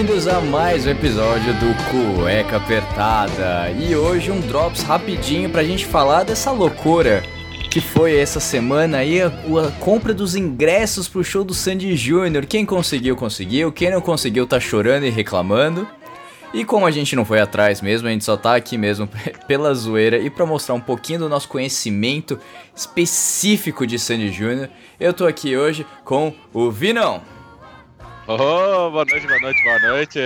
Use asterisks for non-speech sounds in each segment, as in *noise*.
Bem-vindos a mais um episódio do Cueca Apertada. E hoje um drops rapidinho pra gente falar dessa loucura que foi essa semana aí a, a compra dos ingressos pro show do Sandy Júnior. Quem conseguiu, conseguiu. Quem não conseguiu tá chorando e reclamando. E como a gente não foi atrás mesmo, a gente só tá aqui mesmo *laughs* pela zoeira e pra mostrar um pouquinho do nosso conhecimento específico de Sandy Júnior, eu tô aqui hoje com o Vinão. Oh, boa noite, boa noite, boa noite.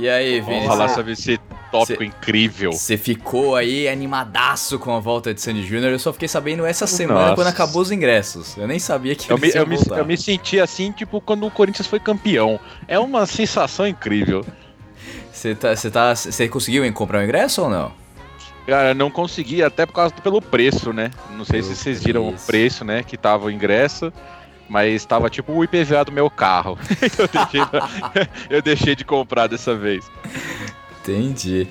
E aí, Vamos Vini? falar cê- sobre esse tópico cê- incrível. Você ficou aí animadaço com a volta de Sandy Júnior. Eu só fiquei sabendo essa semana Nossa. quando acabou os ingressos. Eu nem sabia que Eu me, eu, me, eu me senti assim, tipo, quando o Corinthians foi campeão. É uma sensação incrível. Você tá, tá, conseguiu comprar o ingresso ou não? Cara, não consegui, até por causa do pelo preço, né? Não sei se vocês viram preço. o preço, né? Que tava o ingresso. Mas tava tipo o IPVA do meu carro. *laughs* eu, deixei, *laughs* eu deixei de comprar dessa vez. Entendi.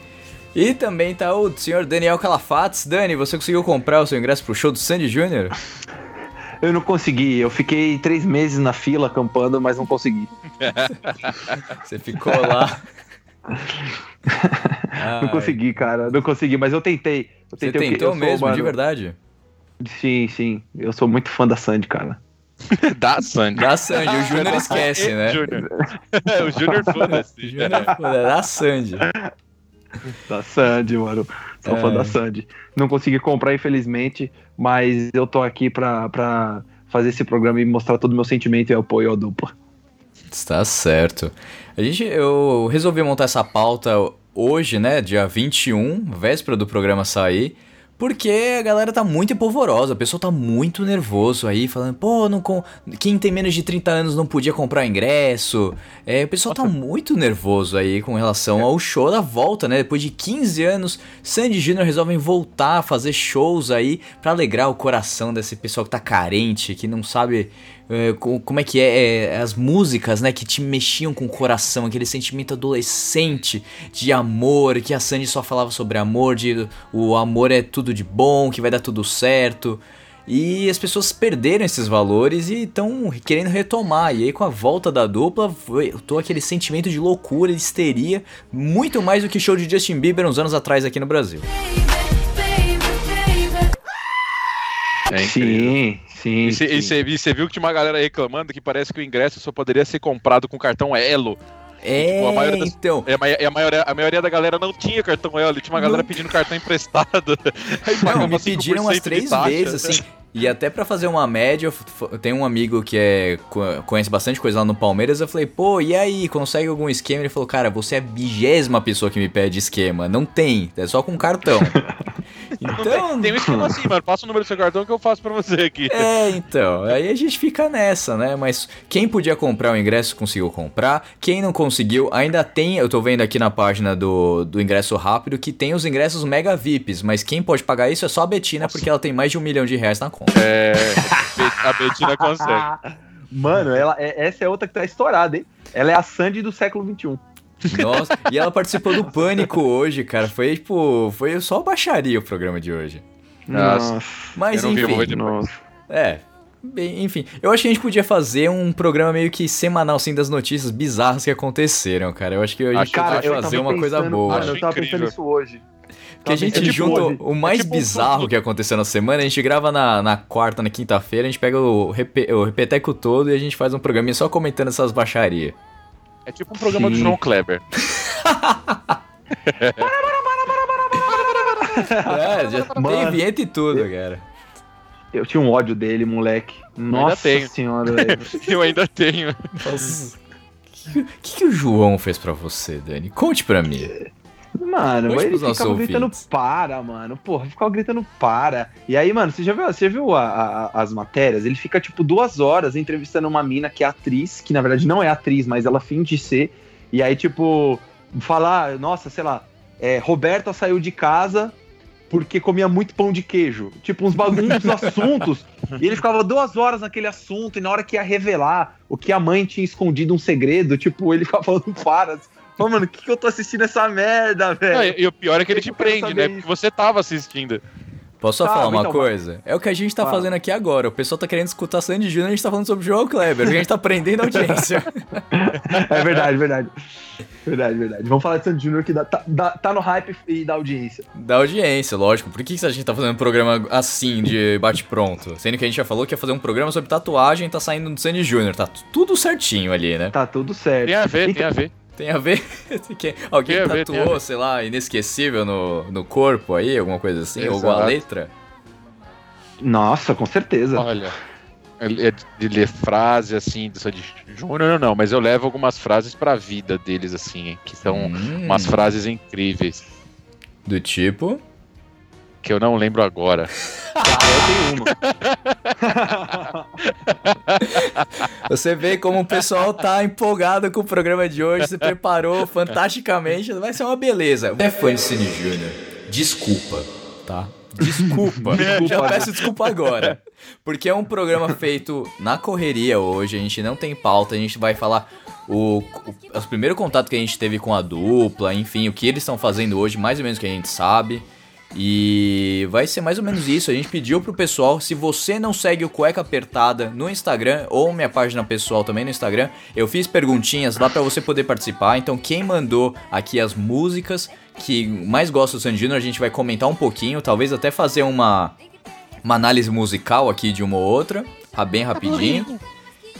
E também tá o senhor Daniel Calafates. Dani, você conseguiu comprar o seu ingresso pro show do Sandy Júnior? *laughs* Eu não consegui. Eu fiquei três meses na fila acampando, mas não consegui. Você ficou lá. Não Ai, consegui, cara. Não consegui, mas eu tentei. Eu Você tentei, porque tentou eu sou, mesmo, de mano, verdade? Sim, sim. Eu sou muito fã da Sandy, cara. Da Sandy. Da Sandy, o Júnior esquece, né? Júnior. É, o Júnior O foda-se. Júnior, da Sandy. Da Sandy, mano. Sou É. fã da Sandy. Não consegui comprar, infelizmente, mas eu tô aqui pra, pra fazer esse programa e mostrar todo o meu sentimento e apoio à dupla. Está certo. A gente, eu resolvi montar essa pauta hoje, né, dia 21, véspera do programa sair, porque a galera tá muito empolvorosa, o pessoal tá muito nervoso aí, falando, pô, não com... quem tem menos de 30 anos não podia comprar ingresso. É, o pessoal tá muito nervoso aí com relação ao show da volta, né? Depois de 15 anos, Sandy Júnior resolvem voltar a fazer shows aí pra alegrar o coração desse pessoal que tá carente, que não sabe é, co- como é que é, é, as músicas, né, que te mexiam com o coração, aquele sentimento adolescente de amor, que a Sandy só falava sobre amor, de o amor é tudo de bom, que vai dar tudo certo. E as pessoas perderam esses valores e estão querendo retomar. E aí, com a volta da dupla, foi tô aquele sentimento de loucura, de histeria, muito mais do que show de Justin Bieber uns anos atrás aqui no Brasil. É sim, sim. E você viu que tinha uma galera reclamando que parece que o ingresso só poderia ser comprado com cartão Elo. É, Tipo, a maioria das- então. E a, e a maioria, a maioria da galera não tinha cartão Elo, e tinha uma galera Não. pedindo cartão emprestado. *laughs* Aí Não, me 5% pediram umas três vezes, assim. E até pra fazer uma média, eu, tenho um amigo que é co- conhece bastante coisa lá no Palmeiras. Eu falei, pô, e aí, consegue algum esquema? Ele falou, cara, você é a vigésima pessoa que me pede esquema. Não tem, é só com cartão. *laughs* então, Tem um esquema assim, mano. Passa o número do seu cartão que eu faço pra você aqui. é, então. Aí a gente fica nessa, né? Mas quem podia comprar o ingresso conseguiu comprar. Quem não conseguiu, ainda tem. Eu tô vendo aqui na página do, do ingresso rápido que tem os ingressos mega VIPs. Mas quem pode pagar isso é só a Betina, porque ela tem mais de um milhão de reais na conta. É, *laughs* a Betina consegue. Mano, ela, é- essa é outra que tá estourada, hein? Ela é a Sandy do século XXI. Nossa, e ela participou do Pânico hoje, cara. Foi tipo. Foi só baixaria o programa de hoje. Nossa. Mas Eu não vi, enfim. Nossa. É. Bem, enfim, eu acho que a gente podia fazer um programa meio que semanal, assim, das notícias bizarras que aconteceram, cara. Eu acho que a gente Cara, podia fazer uma coisa pensando- boa. Mano, eu tava incrível. pensando isso hoje. Que a gente pensando junta hoje. o mais É tipo um bizarro que aconteceu na semana, a gente grava na, na quarta, na quinta-feira, a gente pega o, repe, o repeteco todo e a gente faz um programinha só comentando essas baixarias. É tipo um programa do Sim. João Kleber. É, já tem Mano. vinheta e tudo, cara. Eu tinha um ódio dele, moleque. Nossa tenho. senhora, velho. *laughs* Eu ainda tenho. Nossa. O que, que, que o João fez pra você, Dani? Conte pra mim. Mano, Conte ele ficava gritando ouvintes. para, mano. Porra, ficava gritando para. E aí, mano, você já viu, você já viu a- a- as matérias? Ele fica, tipo, duas horas entrevistando uma mina que é atriz, que na verdade não é atriz, mas ela finge ser. E aí, tipo, falar, nossa, sei lá, é, Roberta saiu de casa porque comia muito pão de queijo. Tipo, uns bagulhos, *laughs* assuntos. E ele ficava duas horas naquele assunto, e na hora que ia revelar o que a mãe tinha escondido um segredo, tipo, ele ficava falando para. Pô, mano, o que, que eu tô assistindo essa merda, velho? E, e o pior é que ele te prende, né? isso. Porque você tava assistindo. Posso só Tá, falar uma então, coisa? É o que a gente tá fazendo aqui agora. O pessoal tá querendo escutar Sandy Júnior, a gente tá falando sobre o João Kleber. A gente tá prendendo a audiência. *laughs* É verdade, verdade. Verdade, verdade. Vamos falar de Sandy Júnior que dá- tá, tá no hype e da audiência. da audiência, lógico. Por que, que a gente tá fazendo um programa assim, de bate-pronto? Sendo que a gente já falou que ia fazer um programa sobre tatuagem e tá saindo do Sandy Júnior. Tá tudo certinho ali, né? Tá tudo certo. Tem a ver, tem Então- a ver. Tem a ver? *laughs* Que- Alguém Tem a ver, a tatuou, ver. sei lá, inesquecível no, no corpo aí, alguma coisa assim? Ou alguma Exato. letra? Nossa, com certeza. Olha. ele É de ler frase assim do Sandy Júnior, não, mas eu levo algumas frases pra vida deles, assim, que são Hum, umas frases incríveis, Do tipo. que eu não lembro agora. *laughs* Ah, eu tenho uma. *laughs* *laughs* Você vê como o pessoal tá empolgado com o programa de hoje, se preparou fantasticamente, vai ser uma beleza. É fã de Cine Júnior, desculpa, tá? Desculpa. *laughs* Já peço desculpa agora. Porque é um programa feito na correria hoje, a gente não tem pauta, a gente vai falar o, o, os primeiro contato que a gente teve com a dupla, enfim, o que eles estão fazendo hoje, mais ou menos que a gente sabe. E vai ser mais ou menos isso. A gente pediu pro pessoal, se você não segue o Cueca Apertada no Instagram ou minha página pessoal também no Instagram, eu fiz perguntinhas lá pra você poder participar. Então quem mandou aqui as músicas que mais gosta do Sandy Júnior, a gente vai comentar um pouquinho, talvez até fazer uma uma análise musical aqui de uma ou outra, tá bem rapidinho.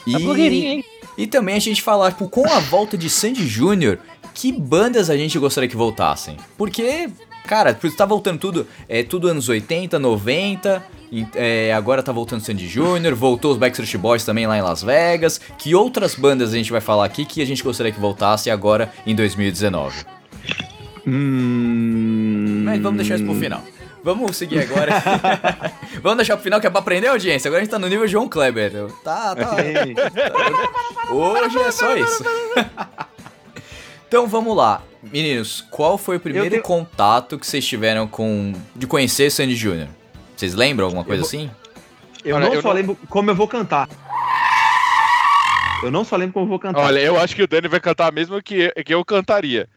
E, e também a gente falar, tipo, com a volta de Sandy Júnior, que bandas a gente gostaria que voltassem? Porque, cara, tipo, tá voltando tudo, é tudo anos 80, 90, e, é, agora tá voltando Sandy Júnior, voltou os Backstreet Boys também lá em Las Vegas. Que outras bandas a gente vai falar aqui que a gente gostaria que voltasse agora em 2019? Hum... Mas vamos deixar isso pro final. Vamos seguir agora. *laughs* vamos deixar pro final que é pra aprender a audiência. Agora a gente tá no nível João Kleber. Tá, tá. *laughs* Hoje é só isso. *laughs* então vamos lá. Meninos, qual foi o primeiro tenho- contato que vocês tiveram com. de conhecer Sandy Júnior? Vocês lembram alguma coisa vou- assim? Eu Olha, não eu só não- lembro como eu vou cantar. Eu não só lembro como eu vou cantar. Olha, eu acho que o Dani vai cantar mesmo que, que eu cantaria.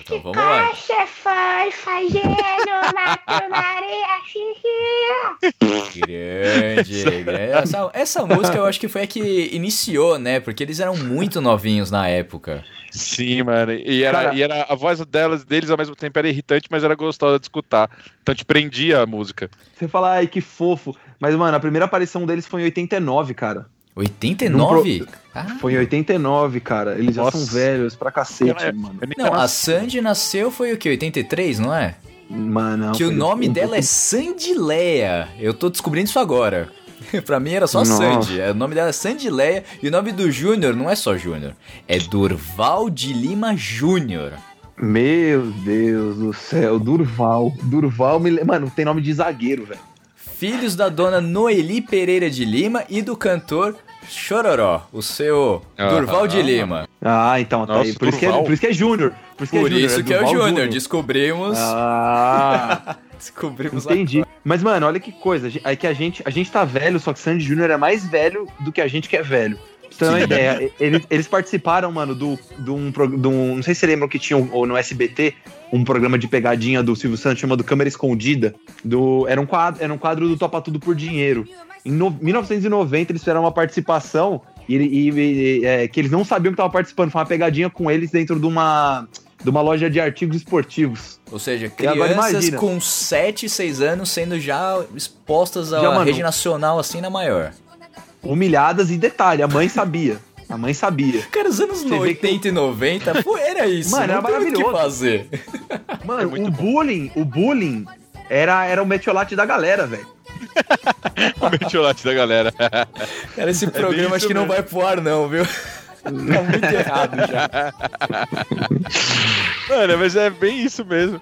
Então vamos lá. Caixa foi fazendo na tunaria xixi. Grande, grande. Essa, essa música eu acho que foi a que iniciou, né? Porque eles eram muito novinhos na época. Sim, mano. E era, Cara- e era a voz delas, deles ao mesmo tempo era irritante, mas era gostosa de escutar. Então te prendia a música. Você fala, ai, que fofo. Mas, mano, a primeira aparição deles foi em 89, cara. 89? Ah, Foi em 89, cara. Eles já Nossa. são velhos pra cacete, Eu- mano. eu não, a. Sandy nasceu foi o que? 83, não é? Mano, não, que o nome um dela é Sandileia. Eu tô descobrindo isso agora. *laughs* pra mim era só Nossa. Sandy. É, O nome dela é Sandileia. E o nome do Júnior não é só Júnior. É Durval de Lima Júnior. Meu Deus do céu, Durval. Durval, me... mano, tem nome de zagueiro, velho. Filhos da dona Noeli Pereira de Lima e do cantor Chororó, o seu Ah, Durval de ah, Lima. Ah, então, tá Nossa, aí. Por isso, que é, por isso que é Júnior. Por isso que Por é Júnior, é o Durval Júnior. Descobrimos. Ah, *laughs* Descobrimos entendi. Mas, mano, olha que coisa. É que a gente, a gente tá velho, só que Sandy Júnior é mais velho do que a gente que é velho. Pra você ter uma Sim. ideia, eles, eles participaram, mano, do, do, um, do um. Não sei se você lembram que tinha um- ou no SBT um programa de pegadinha do Silvio Santos chamado Câmera Escondida. Do, era, um quadro, era um quadro do Topa Tudo por Dinheiro. Em no- 1990, eles fizeram uma participação e, e- e- é, que eles não sabiam que estavam participando. Foi uma pegadinha com eles dentro de uma, de uma loja de artigos esportivos. Ou seja, agora crianças imagina. com 7, 6 anos sendo já expostas à Já, mano. rede nacional assim na maior. Humilhadas e detalhe, a mãe sabia. A mãe sabia. Cara, os anos Você vê que 80 e 90, pô, era isso. Mano, não era muito o que maravilhoso. fazer. Mano, muito o bom. bullying, o bullying era, era o metiolate da galera, velho. *laughs* O metiolate da galera. Cara, esse programa acho isso que não mesmo. vai pro ar, não, viu? tá muito errado já. Mano, mas é bem isso mesmo.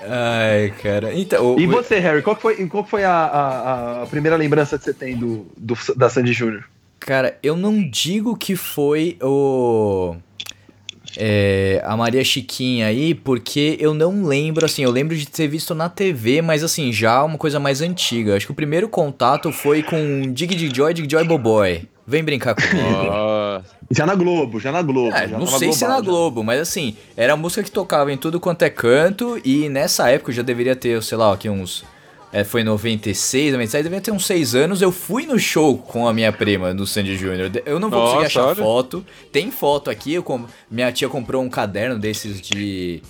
Ai, cara. Então, E o- você, Harry, qual que foi, qual que foi a, a- a primeira lembrança que você tem do, do- da Sandy Júnior? Cara, eu não digo que foi o. é, a Maria Chiquinha aí, porque eu não lembro, assim, eu lembro de ter visto na TV, mas assim, já uma coisa mais antiga. Acho que o primeiro contato foi com Dig Dig Joy, Dig Joy Boboy. Vem brincar comigo. Já na Globo, já na Globo. É, já não sei se é na global, já. Globo, mas assim, era a música que tocava em tudo quanto é canto, e nessa época eu já deveria ter, sei lá, aqui uns. É, foi em 96, 97, devia ter uns 6 anos. Eu fui no show com a minha prima no Sandy Júnior. Eu não vou conseguir Nossa, achar olha. foto. Tem foto aqui, eu com- minha tia comprou um caderno desses de.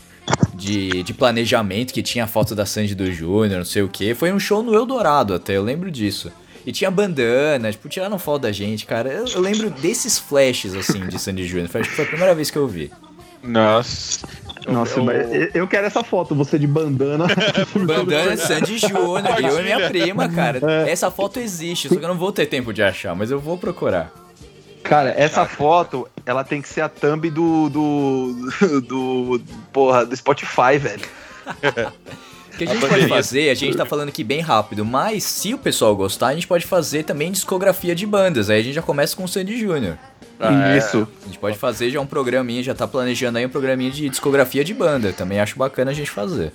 De, de planejamento que tinha a foto da Sandy do Júnior, não sei o que. Foi um show no Eldorado até, eu lembro disso. E tinha bandana, tipo, tiraram foto da gente, cara. Eu, eu lembro desses flashes, assim, de Sandy Júnior. Foi- foi a primeira vez que eu vi. Nossa. Nossa, Eu- mas eu- quero essa foto, você de bandana. *laughs* Bandana Sandy Júnior, eu e minha prima, cara. É. Essa foto existe, só que eu não vou ter tempo de achar, mas eu vou procurar. Cara, essa foto, ela tem que ser a thumb do. do. *laughs* do. porra, do Spotify, velho. *laughs* O que a gente A pode fazer, a gente tá falando aqui bem rápido, mas se o pessoal gostar, a gente pode fazer também discografia de bandas. Aí a gente já começa com o Sandy Júnior. Ah, é. Isso. A gente pode fazer já um programinha, já tá planejando aí um programinha de discografia de banda. Também acho bacana a gente fazer.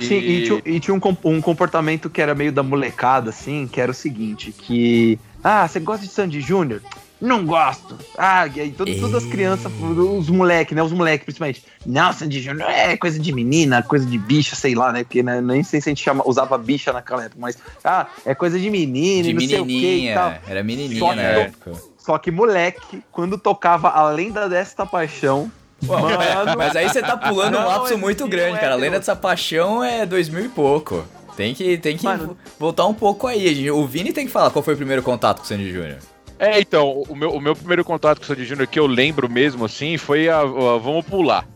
Sim, e, tinha, e tinha um, um comportamento que era meio da molecada, assim, que era o seguinte, que. Ah, você gosta de Sandy Júnior? Não gosto. Ah, e aí todo- todas as crianças, os moleques, né? Os moleques, principalmente. Não, Sandy Júnior é coisa de menina, coisa de bicha, sei lá, né? Porque né, nem sei se a gente chama, usava bicha naquela época, mas. Ah, é coisa de menina, De não sei o que e tal. menininha, era menininha Só na época. Só que, moleque, quando tocava A Lenda Desta Paixão. Mano, *laughs* Mas aí você tá *laughs* pulando um Não, lapso muito grande, é cara. A meu. lenda dessa paixão é 2000 e pouco. Tem que, tem que Mano. voltar um pouco aí. O Vini tem que falar qual foi o primeiro contato com o Sandy Júnior. É, então, o meu, o meu primeiro contato com o Sandy Júnior que eu lembro mesmo, assim, foi a, a Vamos Pular.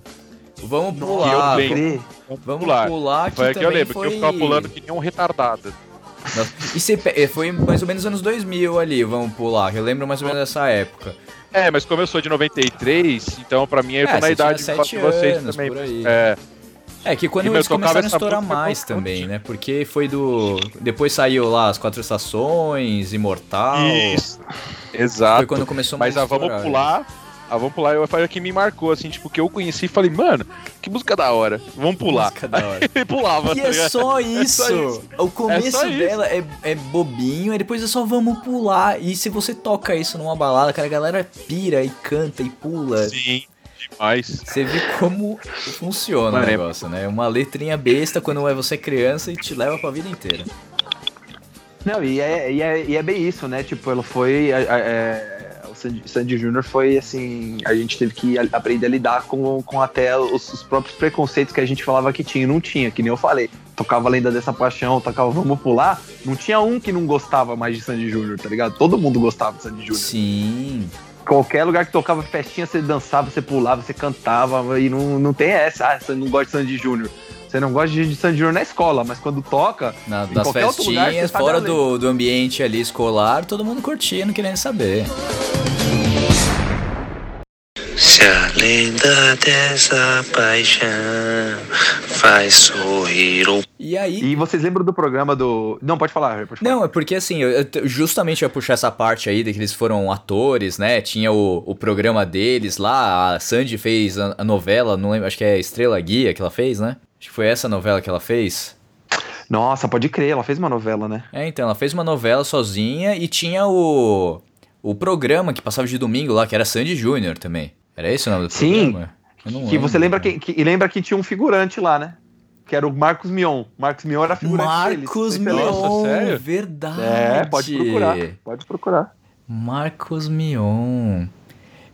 Vamos Que eu pular. lembro. Vamos Vamos pular. pular, que Foi que eu lembro, foi... que eu ficava pulando que nem um retardado. Nossa, E você eh, foi mais ou menos anos 2000 ali, vamos pular. que Eu lembro mais ou menos dessa época. É, mas como eu sou de 93, então pra mim eu tô É, na idade de vocês também. por aí. É, É que quando E, eles começaram a estourar mais também, né? Porque foi do. Depois saiu lá as quatro estações, Imortal. isso. Exato. Foi quando começou Mas mais a Vamos estourar. Pular, a Vamos Pular eu falei que me marcou, assim, tipo, que eu conheci e falei, mano, que música da hora, vamos pular. Música da hora. *laughs* E pulava, E tá é ligado? só *laughs* isso. só isso. O começo É dela é, é bobinho, e depois é só vamos pular. E se você toca isso numa balada, cara, a galera pira e canta e pula. Sim, demais. Você vê como funciona Mano, o é- negócio, né? Uma letrinha besta quando é você criança e te leva pra vida inteira. Não, e é, e, é, e é bem isso, né? Tipo, ela foi. é, o Sandy, Sandy Júnior foi assim. A gente teve que aprender a lidar com, com até os, os próprios preconceitos que a gente falava que tinha e não tinha, que nem eu falei. Tocava a lenda dessa paixão, tocava Vamos Pular. Não tinha um que não gostava mais de Sandy Júnior, tá ligado? Todo mundo gostava de Sandy Júnior. Sim. Qualquer lugar que tocava festinha, você dançava, você pulava, você cantava, e não, não tem essa, ah, você não gosta de Sandy Júnior. Você não gosta de Sandy Júnior na escola, mas quando toca, Na- lugar, festinhas, você sabe fora do, do ambiente ali escolar, todo mundo curtindo, querendo saber. Se a lenda dessa paixão faz sorrir o E aí. E vocês lembram do programa do. Não, pode falar, Harry, pode falar. Não, é porque assim, eu, justamente eu ia puxar essa parte aí de que eles foram atores, né? Tinha o, o programa deles lá, a Sandy fez a, a novela, não lembro, acho que é Estrela Guia que ela fez, né? Acho que foi essa novela que ela fez. Nossa, pode crer, ela fez uma novela, né? É, então, ela fez uma novela sozinha e tinha o, o programa que passava de domingo lá, que era Sandy Júnior também. Era esse o nome do Sim. programa? Não Que você lembra cara. que, que- e lembra que tinha um figurante lá, né? Que era o Marcos Mion. Marcos Mion era figurante Marcos deles. Mion, sério? verdade. É, pode procurar. Pode procurar. Marcos Mion.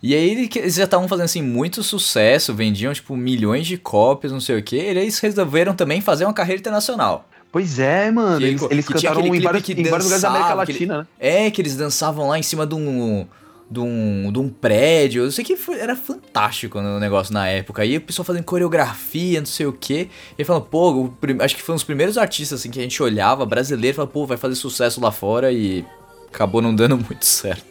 E aí ele- eles já estavam fazendo assim muito sucesso, vendiam tipo milhões de cópias, não sei o que. E eles resolveram também fazer uma carreira internacional. Pois é, mano. Que ele Eles, eles que cantaram em vários, que em vários lugares da América Latina, né? É, que eles dançavam lá em cima de um de um, de um prédio. Eu sei que foi- era fantástico no negócio na época. Aí o pessoal fazendo coreografia, não sei o quê. E falando, pô, o acho que foi um dos primeiros artistas assim que a gente olhava, brasileiro, falava, pô, vai fazer sucesso lá fora e acabou não dando *laughs* muito certo.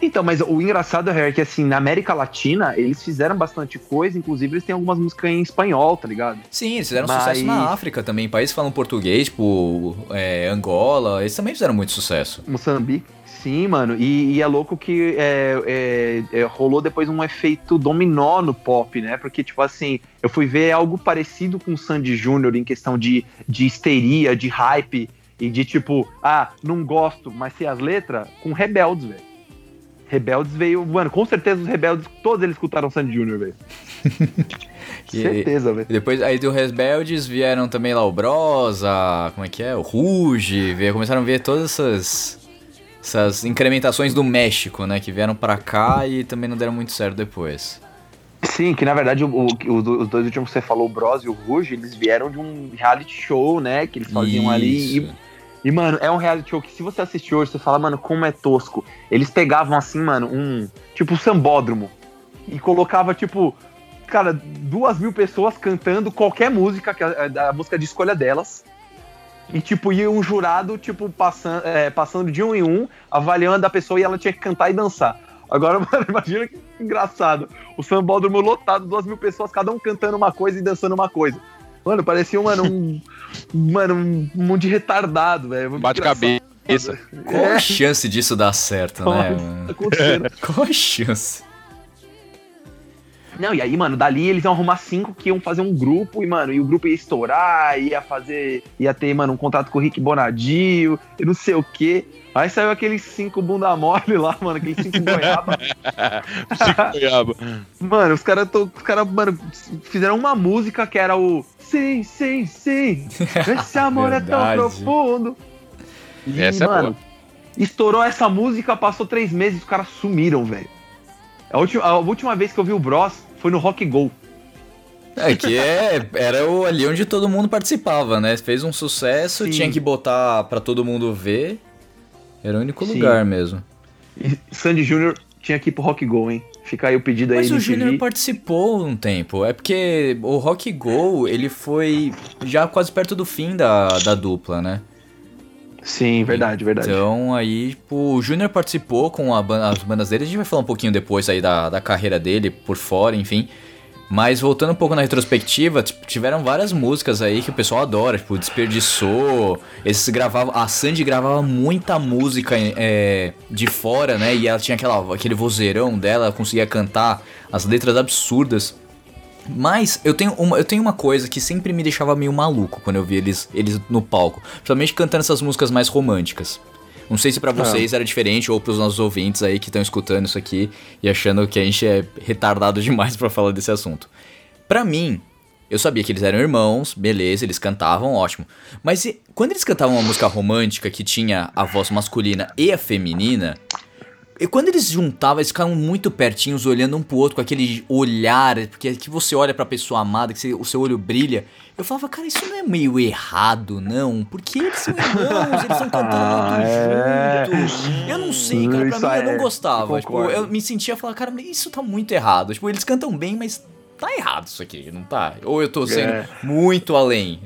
Então, mas o engraçado é que assim, na América Latina, eles fizeram bastante coisa, inclusive eles têm algumas músicas em espanhol, tá ligado? Sim, eles fizeram Mas- sucesso na África também. Países que falam português, tipo é, Angola, eles também fizeram muito sucesso. Moçambique. Sim, mano. E, e é louco que é, é, é, rolou depois um efeito dominó no pop, né? Porque, tipo assim, eu fui ver algo parecido com o Sandy Júnior em questão de, de histeria, de hype e de tipo, ah, não gosto, mas sei as letras, com Rebeldes, velho. Rebeldes veio, mano, com certeza os Rebeldes, todos eles escutaram Sandy Júnior, velho. *laughs* Certeza, velho. E Depois aí do Rebeldes vieram também lá o Bros, a, como é que é? O Ruge, começaram a ver todas essas essas incrementações do México, né, que vieram pra cá e também não deram muito certo depois. Sim, que na verdade o, o- os dois últimos que você falou, o Bros e o Ruge, eles vieram de um reality show, né? Que eles faziam ali. E, Isso. e, mano, é um reality show que se você assistir hoje, você fala, mano, como é tosco. Eles pegavam assim, mano, um. Tipo, um sambódromo. E colocava, tipo. Cara, duas mil pessoas cantando qualquer música, que a, a música de escolha delas. E, tipo, ia um jurado, tipo, passando, é, passando de um em um, avaliando a pessoa e ela tinha que cantar e dançar. Agora, *laughs* mano, imagina que engraçado. O sambódromo lotado, duas mil pessoas, cada um cantando uma coisa e dançando uma coisa. Mano, parecia, mano, um. *laughs* mano, um monte de retardado, velho. Bate cabeça. Qual É. a chance disso dar certo, né? Tá mano? acontecendo. *laughs* Qual a chance? Não, e aí, mano, dali eles iam arrumar cinco que iam fazer um grupo, e, mano, e o grupo ia estourar, ia fazer. ia ter, mano, um contrato com o Rick Bonadio, e não sei o quê. Aí saiu aqueles cinco bunda mole lá, mano, aqueles cinco goiaba. *laughs* Chico Goiaba. Mano, os caras, os cara, mano, fizeram uma música que era o Sim, sim, sim. *laughs* Esse amor é tão profundo. E, Essa é mano, estourou essa música, passou três meses, os caras sumiram, velho. A última, a última vez que eu vi o Bros foi no Rock Go. É que é, era o, ali onde todo mundo participava, né? Fez um sucesso, Sim. tinha que botar pra todo mundo ver. Era o único Sim. lugar mesmo. E Sandy Júnior tinha que ir pro Rock Go, hein? Fica aí o pedido aí Mas o. Júnior participou um tempo. É porque o Rock Go, ele foi já quase perto do fim da, da dupla, né? Sim, verdade, verdade. Então aí, tipo, o Júnior participou com a ban- as bandas dele. A gente vai falar um pouquinho depois aí da, da carreira dele por fora, enfim. Mas voltando um pouco na retrospectiva, tiveram várias músicas aí que o pessoal adora, tipo, Desperdiçou. Eles gravavam. A Sandy gravava muita música é, de fora, né? E ela tinha aquela, aquele vozeirão dela, ela conseguia cantar as letras absurdas. Mas eu tenho, uma, eu tenho uma coisa que sempre me deixava meio maluco quando eu via eles, eles no palco. Principalmente cantando essas músicas mais românticas. Não sei se pra vocês era diferente ou pros nossos ouvintes aí que estão escutando isso aqui e achando que a gente é retardado *laughs* demais pra falar desse assunto. Pra mim, eu sabia que eles eram irmãos, beleza, eles cantavam, ótimo. Mas e- quando eles cantavam uma música romântica que tinha a voz masculina e a feminina, e quando eles juntavam, eles ficavam muito pertinhos, olhando um pro outro com aquele olhar, porque que você olha pra pessoa amada, que você- o seu olho brilha. Eu falava, cara, isso não é meio errado, não? Porque eles são irmãos, eles estão cantando Ah, é. muito juntos. Eu não sei, cara, pra Isso mim eu não é, gostava. eu Tipo, eu me sentia falar, cara, isso tá muito errado. Tipo, eles cantam bem, mas tá errado isso aqui, não tá? Ou eu tô sendo É. muito além.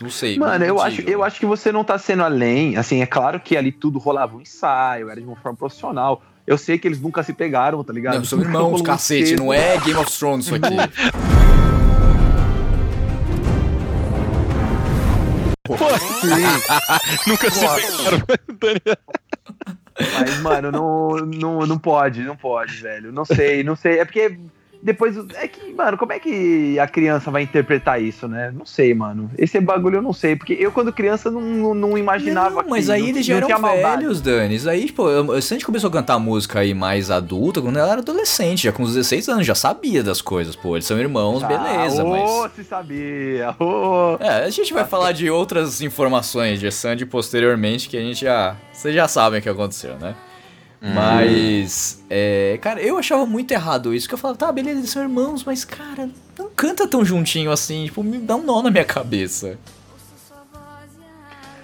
Não sei. Mano, eu acho, eu acho que você não tá sendo além. Assim, é claro que ali tudo rolava um ensaio, era de uma forma profissional. Eu sei que eles nunca se pegaram, tá ligado? Não, são Nunca irmãos, um cacete, não é Game of Thrones isso aqui. Nunca se pegaram. *laughs* Mas, mano, não, não, não pode, não pode, velho. Não sei, não sei. É porque depois. É que, mano, como é que a criança vai interpretar isso, né? Não sei, mano. Esse bagulho eu não sei. Porque eu, quando criança, não, não, não imaginava Não, mas aí eles já eram maldade. velhos, Dani. Isso aí, tipo, eu- a gente começou a cantar música aí mais adulta quando ela era adolescente, já com uns 16 anos, já sabia das coisas, pô. Eles são irmãos, beleza, ah, mas. Se sabia. Ô. É, a gente vai falar de outras informações de Sandy posteriormente que a gente já. Vocês já sabem o que aconteceu, né? Mas. É, cara, eu achava muito errado isso. Que eu falava, tá, beleza, eles são irmãos, mas, cara, não canta tão juntinho assim. Tipo, me dá um nó na minha cabeça.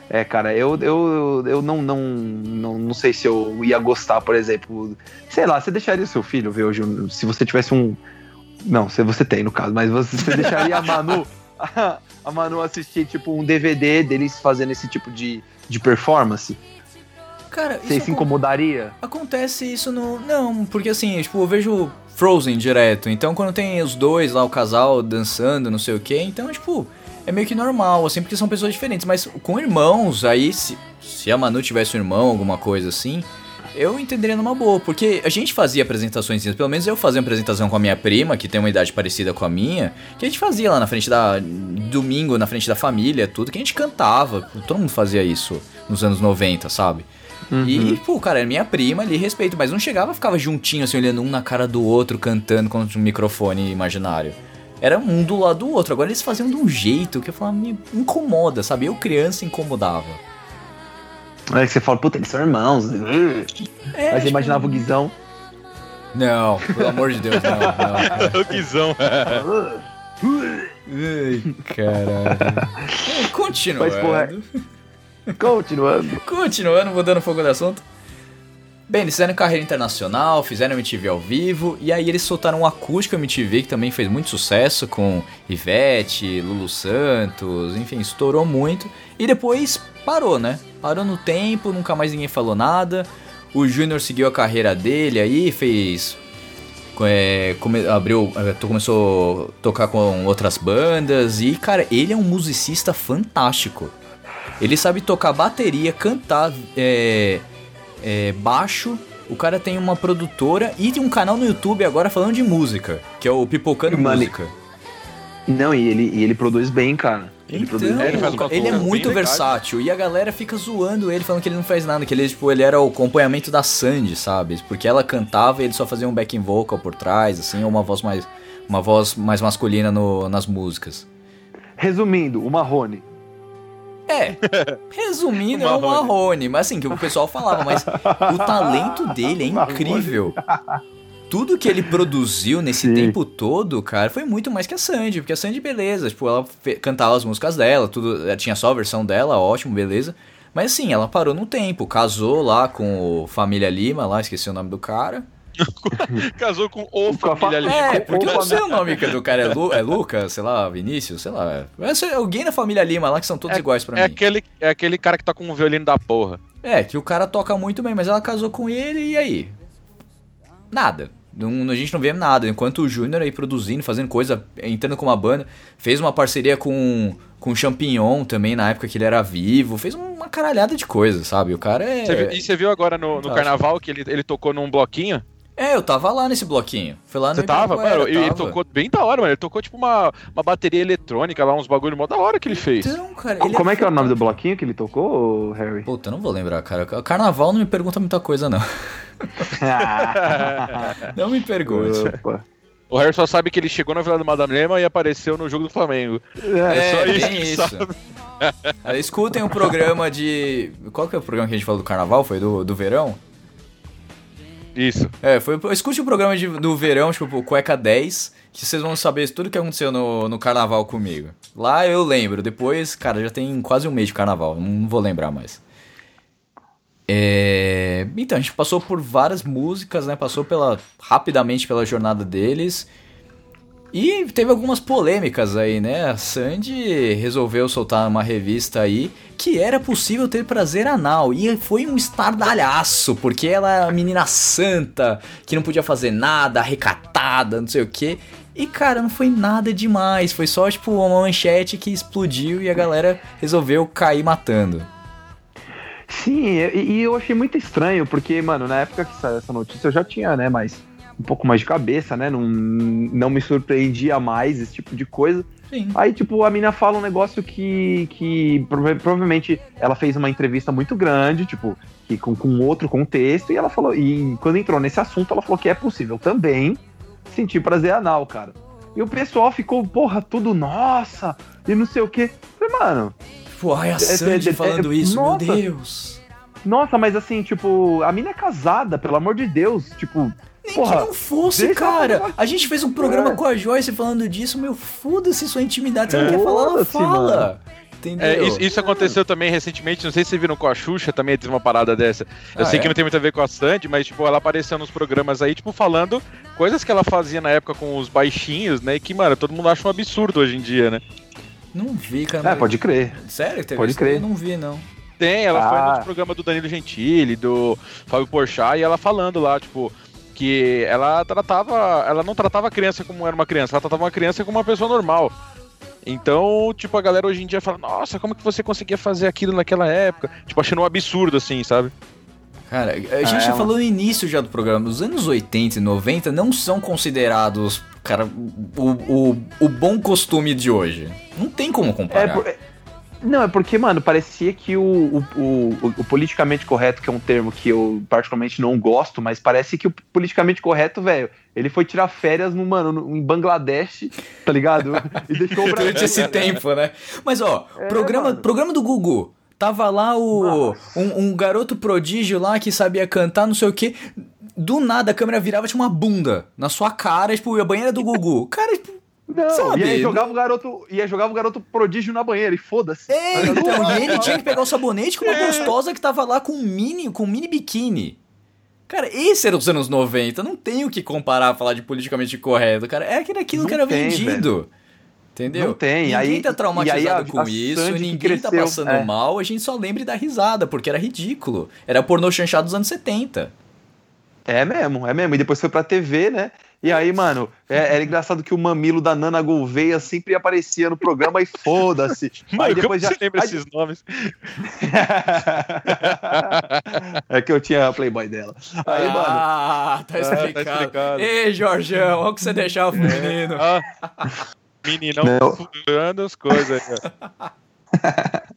É, cara, eu, eu, eu não, não, não, não sei se eu ia gostar, por exemplo. Sei lá, você deixaria o seu filho ver hoje, um- se você tivesse um. Não, se você tem no caso, mas você, você deixaria a Manu. A, *laughs* a Manu assistir, tipo, um DVD deles fazendo esse tipo de, de performance? Cara, Você se incomodaria? acontece isso no. Não, porque assim, tipo, eu vejo Frozen direto. Então quando tem os dois lá, o casal dançando, não sei o que, então, tipo, é meio que normal, assim, porque são pessoas diferentes. Mas com irmãos, aí, se, se a Manu tivesse um irmão, alguma coisa assim, eu entenderia numa boa. Porque a gente fazia apresentações, pelo menos eu fazia uma apresentação com a minha prima, que tem uma idade parecida com a minha, que a gente fazia lá na frente da. domingo, na frente da família, tudo, que a gente cantava. Todo mundo fazia isso nos anos 90, sabe? E, pô, cara, era minha prima ali, respeito, mas não chegava, ficava juntinho, assim, olhando um na cara do outro, cantando contra um microfone imaginário. Era um do lado do outro. Agora eles faziam de um jeito que eu falava, me incomoda, sabe? Eu, criança, incomodava. É que você fala, puta, eles são irmãos. É, Mas você tipo, imaginava o Guizão. Não, pelo amor de Deus, não, não. *laughs* O Guizão. Ai, caralho. Continuando. Mas, porra, Continuando. Continuando, mudando um pouco do assunto. Bem, eles fizeram carreira internacional, fizeram MTV ao vivo, e aí eles soltaram um acústico MTV que também fez muito sucesso com Ivete, Lulu Santos, enfim, estourou muito. E depois parou, né? Parou no tempo, nunca mais ninguém falou nada. O Júnior seguiu a carreira dele aí, fez. é, come- abriu, é, começou a tocar com outras bandas e, cara, ele é um musicista fantástico. Ele sabe tocar bateria, cantar é, é, baixo. O cara tem uma produtora e tem um canal no YouTube agora falando de música, que é o Pipocando Mano, Música. Não, e ele, e ele produz bem, cara. Ele Então, produz É, ele ele é muito legal. versátil e a galera fica zoando ele, falando que ele não faz nada, que ele, tipo, ele era o acompanhamento da Sandy, sabe? Porque ela cantava e ele só fazia um backing vocal por trás, assim, ou uma voz mais, uma voz mais masculina no- nas músicas. Resumindo, o Marrone. É, *laughs* resumindo, é O Marrone. Mas assim, que o pessoal falava, mas o talento dele é *laughs* incrível. Tudo que ele produziu nesse Sim. tempo todo, cara, foi muito mais que a Sandy, porque a Sandy, beleza, tipo, ela cantava as músicas dela, tudo, tinha só a versão dela, ótimo, beleza. Mas assim, ela parou no tempo, casou lá com o Família Lima, lá, esqueci o nome do cara. *laughs* Casou com o Com a família fa- Lima. É, porque eu não sei o nome do cara, é, Lu, é Lucas, sei lá, Vinícius, sei lá. É alguém da Família Lima lá que são todos iguais pra É mim. aquele, é aquele cara que tá com um violino da porra. É, que o cara toca muito bem, mas ela casou com ele e aí? Nada. Não, a gente não vê nada. Enquanto o Júnior aí produzindo, fazendo coisa, entrando com uma banda, fez uma parceria com, com o Champignon também na época que ele era vivo, fez uma caralhada de coisa, sabe? O cara é. Você viu- e você viu agora no, no carnaval que ele, ele tocou num bloquinho? É, eu tava lá nesse bloquinho. Foi lá no Você tava? Mano, ele tava. tocou bem da hora, mano. Ele tocou tipo uma, uma bateria eletrônica lá, uns bagulho mó da hora que ele fez. Então, cara, ele Como é que é o nome do bloquinho que ele tocou, Harry? Puta, eu não vou lembrar, cara. Carnaval não me pergunta muita coisa, não. *laughs* Não me pergunte. Opa. O Harry só sabe que ele chegou na Vila do Madame Lema e apareceu no jogo do Flamengo. É, só isso tem que isso. sabe. Ah, Escutem o programa de. Qual que é o programa que a gente falou do carnaval? Foi do, do verão? Isso. É, foi. Escute o programa de- do verão, tipo, Cueca 10, que vocês vão saber tudo que aconteceu no, no carnaval comigo. Lá eu lembro, depois, cara, já tem quase um mês de carnaval, não vou lembrar mais. É, Então, a gente passou por várias músicas, né? Passou pela rapidamente pela jornada deles. E teve algumas polêmicas aí, né? A Sandy resolveu soltar uma revista aí que era possível ter prazer anal. E foi um estardalhaço, porque ela é a menina santa, que não podia fazer nada, recatada, não sei o quê. E cara, não foi nada demais. Foi só tipo uma manchete que explodiu e a galera resolveu cair matando. Sim, e, eu achei muito estranho, porque, mano, na época que saiu essa notícia eu já tinha, né, mais um pouco mais de cabeça, né? Não, não me surpreendia mais esse tipo de coisa. Sim. Aí, tipo, a mina fala um negócio que, que prova- provavelmente ela fez uma entrevista muito grande, tipo, que com, com outro contexto, e ela falou, e quando entrou nesse assunto, ela falou que é possível também sentir prazer anal, cara. E o pessoal ficou, porra, tudo nossa, e não sei o quê. Falei, mano, Pô, ai, a É, Sandy é, é, falando é, isso, nossa. meu Deus. nossa, mas assim, tipo, a mina é casada, pelo amor de Deus, tipo, Nem Porra, que não fosse, cara. A gente fez um programa É. com a Joyce falando disso, meu, foda-se sua intimidade. Você não quer falar, ela fala. É, isso, isso aconteceu também recentemente, não sei se vocês viram com a Xuxa, também teve uma parada dessa. Eu Ah, sei é? que não tem muito a ver com a Sandy, mas tipo, ela apareceu nos programas aí, tipo, falando coisas que ela fazia na época com os baixinhos, né? E que, mano, todo mundo acha um absurdo hoje em dia, né? Não vi, cara. É, mas- pode crer. Sério que teve pode isso? crer. Eu não vi, não. Tem, ela foi Ah. no programa do Danilo Gentili, do Fábio Porchat, e ela falando lá, tipo, que ela tratava, ela não tratava a criança como era uma criança, ela tratava uma criança como uma pessoa normal. Então, tipo, a galera hoje em dia fala, nossa, como que você conseguia fazer aquilo naquela época? Tipo, achando um absurdo, assim, sabe? Cara, a gente É, já falou no início já do programa, os anos 80 e 90 não são considerados, cara, o, o, o bom costume de hoje. Não tem como comparar. é- Não, é porque, mano, parecia que o, o, o, o politicamente correto, que é um termo que eu particularmente não gosto, mas parece que o politicamente correto, velho, ele foi tirar férias no, mano, no- em Bangladesh, tá ligado? E deixou o *laughs* Brasil. Durante esse tempo, né? Mas, ó, É, programa, mano. programa do Gugu. Tava lá o um, um garoto prodígio lá que sabia cantar, não sei o quê. Do nada a câmera virava tinha uma bunda na sua cara, tipo, a banheira do Gugu. Cara, tipo, Não, Sabe? e aí jogava o garoto, e jogava o garoto prodígio na banheira, e foda-se. É, então, e ele tinha que pegar o sabonete com uma gostosa que tava lá com um mini, com um mini biquíni. Cara, esse era os anos 90, não tem o que comparar falar de politicamente correto, cara. É aquilo, aquilo que Não era tem, vendido. Entendeu? Não tem, Ninguém aí- tá traumatizado aí a- com a isso, Sandy que ninguém tá cresceu, passando é. mal, a gente só lembra e dá risada, porque era ridículo. Era pornô chanchado dos anos 70. É mesmo, é mesmo. E depois foi pra TV, né? E aí, mano, é- era engraçado que o mamilo da Nana Gouveia sempre aparecia no programa e foda-se. *laughs* Aí como depois já. você lembra aí- esses nomes? *laughs* é que eu tinha a Playboy dela. Aí, mano. ah, tá explicado. explicado. Ei, Jorgão, olha o que você deixava pro menino. Ah, meninão Não. furando as coisas aí, ó. *laughs* *laughs*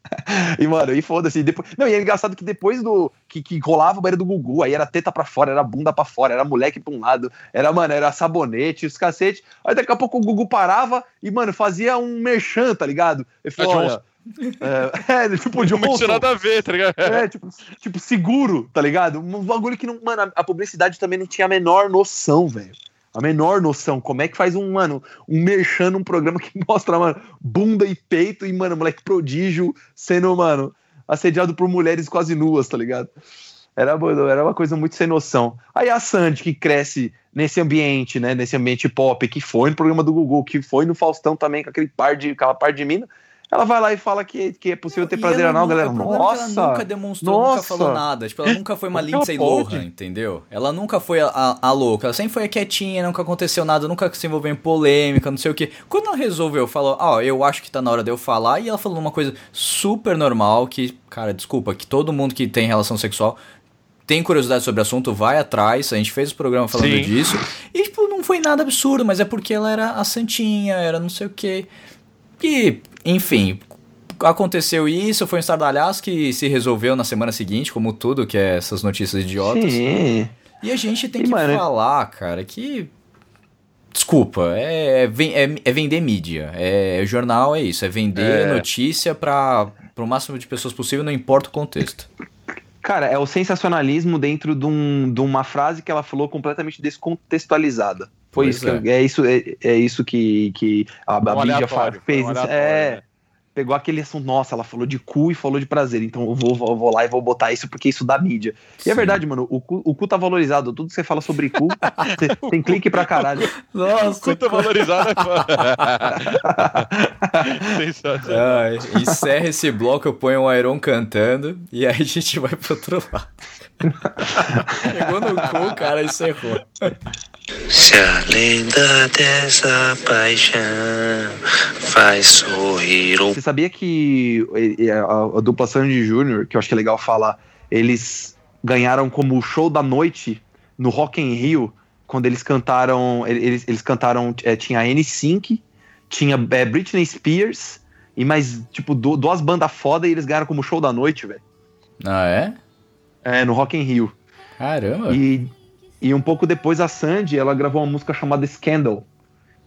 E, mano, e foda-se. Depois... Não, e é engraçado que depois do. Que, que rolava o banheiro do Gugu, aí era teta pra fora, era bunda pra fora, era moleque pra um lado, era, mano, era sabonete, os cacete. Aí daqui a pouco o Gugu parava e, mano, fazia um merchan, tá ligado? Ele falou, olha. É, é, tipo, de Não tinha nada a ver, tá ligado? É, tipo, tipo, seguro, tá ligado? Um bagulho que não. Mano, a publicidade também não tinha a menor noção, velho. A menor noção. Como é que faz um, mano, um merchan num programa que *laughs* mostra, mano, bunda e peito e, mano, moleque prodígio sendo, mano, assediado por mulheres quase nuas, tá ligado? Era, era uma coisa muito sem noção. Aí a Sandy, que cresce nesse ambiente, né? Nesse ambiente pop, que foi no programa do Google, que foi no Faustão também, com aquele par de, aquela par de mina, ela vai lá e fala que, que é possível ter E prazer anal, nunca- galera. é que Nossa! Ela nunca demonstrou, nunca Nossa! falou nada. Tipo, ela nunca foi uma que Lindsay? Lohan, entendeu? Ela nunca foi a, a, a louca. Ela sempre foi quietinha, nunca aconteceu nada, nunca se envolveu em polêmica, não sei o quê. Quando ela resolveu, falou, ó, eu acho que tá na hora de eu falar, e ela falou uma coisa super normal, que, cara, desculpa, que todo mundo que tem relação sexual tem curiosidade sobre o assunto, vai atrás. A gente fez o programa falando Sim. disso. E, tipo, não foi nada absurdo, mas é porque ela era a santinha, era não sei o quê. E, enfim, aconteceu isso, foi um estardalhaço que se resolveu na semana seguinte, como tudo que é essas notícias idiotas. Sim. E a gente tem E, que mano, falar, cara, que. Desculpa, é, é, é- é vender mídia. É, jornal é isso, é vender É. notícia para o máximo de pessoas possível, não importa o contexto. Cara, é o sensacionalismo dentro de, um- de uma frase que ela falou completamente descontextualizada. Foi Pois isso que é isso é, é isso que, que a, a Um mídia fa- aleatório, fez. um é? Pegou aquele assunto, nossa, ela falou de cu e falou de prazer, então eu vou, vou, vou lá e vou botar isso porque isso dá mídia. E é Sim. verdade, mano, o cu, o cu tá valorizado. Tudo que você fala sobre cu, *laughs* tem clique pra caralho. Nossa, Quanto valorizado é *laughs* Sensacional. Ai, encerra esse bloco, eu ponho o Iron cantando e aí a gente vai pro outro lado. Pegou no cu, cara, encerrou. Se a lenda dessa paixão faz sorrir Você sabia que a, a dupla Sandy Júnior, que eu acho que é legal falar, eles ganharam como show da noite no Rock in Rio, quando eles cantaram, eles, eles cantaram, eh, tinha a N-Sync, tinha eh, Britney Spears e mais, tipo, du- duas bandas foda e eles ganharam como show da noite, velho. Ah, é? É, no Rock in Rio. Caramba. E, e um pouco depois a Sandy, ela gravou uma música chamada Scandal.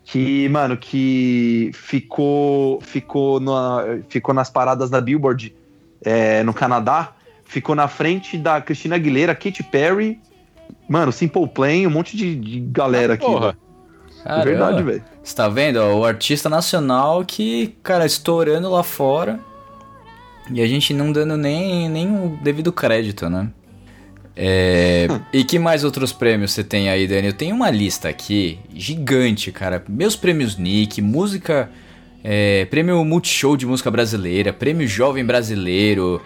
Que, mano, que ficou ficou, na, ficou nas paradas da Billboard é, no Canadá. Ficou na frente da Christina Aguilera, Katy Perry, mano, Simple Plan, um monte de, de galera aqui. Porra. É verdade, velho. Você tá vendo? ó, o artista nacional que, cara, estourando lá fora. E a gente não dando nem, nem o devido crédito, né? É, e que mais outros prêmios você tem aí, Dani? Eu tenho uma lista aqui gigante, cara. Meus prêmios Nick, música. é, prêmio Multishow de música brasileira, prêmio Jovem Brasileiro.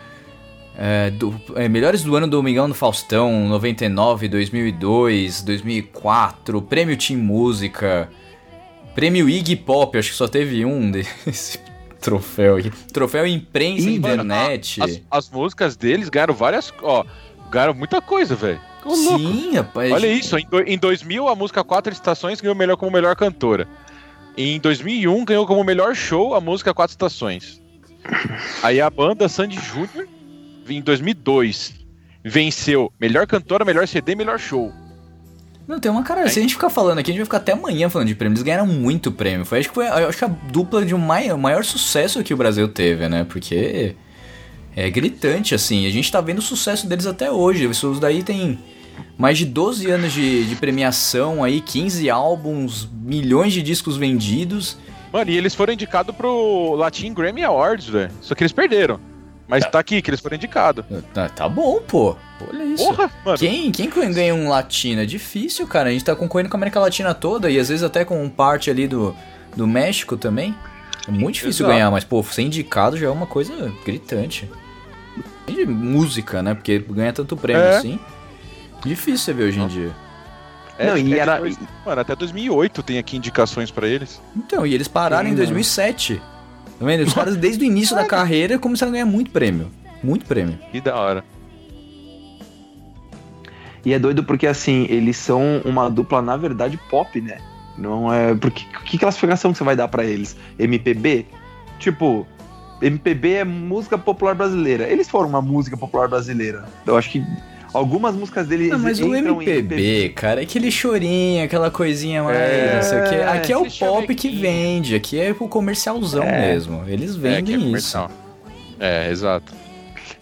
é, do- é, melhores do ano do Domingão do Faustão, 99, 2002, 2004. Prêmio Team Música. Prêmio Iggy Pop, acho que só teve um *laughs* desse troféu aqui. Troféu Imprensa Ih, mano, Internet. As, as músicas deles ganharam várias. Ó, ganharam muita coisa, velho. Sim, rapaz. Olha isso, em, em 2000 a música Quatro Estações ganhou melhor como melhor cantora. Em 2001 ganhou como melhor show a música Quatro Estações. Aí a banda Sandy Júnior, em 2002, venceu melhor cantora, melhor CD, melhor show. Não, tem uma cara. Se a gente ficar falando aqui, a gente vai ficar até amanhã falando de prêmio. Eles ganharam muito prêmio. Foi, acho que foi acho que a dupla de um maior, maior sucesso que o Brasil teve, né? Porque é gritante, assim. A gente tá vendo o sucesso deles até hoje. Isso daí tem mais de 12 anos de, de premiação aí, 15 álbuns, milhões de discos vendidos. Mano, e eles foram indicados pro Latin Grammy Awards, velho. Só que eles perderam. Mas tá aqui que eles foram indicados. Tá, tá bom, pô. Olha isso. Porra, mano. Quem, quem que ganha um latino? É difícil, cara. A gente tá concorrendo com a América Latina toda e às vezes até com parte ali do, do México também. É muito difícil Exato. ganhar, mas, pô, ser indicado já é uma coisa gritante. De música, né? Porque ganha tanto prêmio É. assim. Difícil você ver hoje em dia. É, Não, e é era- dois- Mano, até 2008 tem aqui indicações pra eles. Então, e eles pararam Sim, em mano. 2007. Tá vendo? Os caras, desde o início da *laughs* carreira, começaram a ganhar muito prêmio. Muito prêmio. Que da hora. E é doido porque, assim, eles são uma dupla, na verdade, pop, né? Não é. Porque que classificação que você vai dar pra eles? MPB? Tipo, MPB é música popular brasileira. Eles foram uma música popular brasileira. Eu acho que algumas músicas deles. Não, mas o em MPB, cara, é aquele chorinho, aquela coisinha mais. É, não sei o quê. Aqui é o pop que vende, aqui é o comercialzão É. mesmo. Eles É, vendem é isso. comercial. É, exato.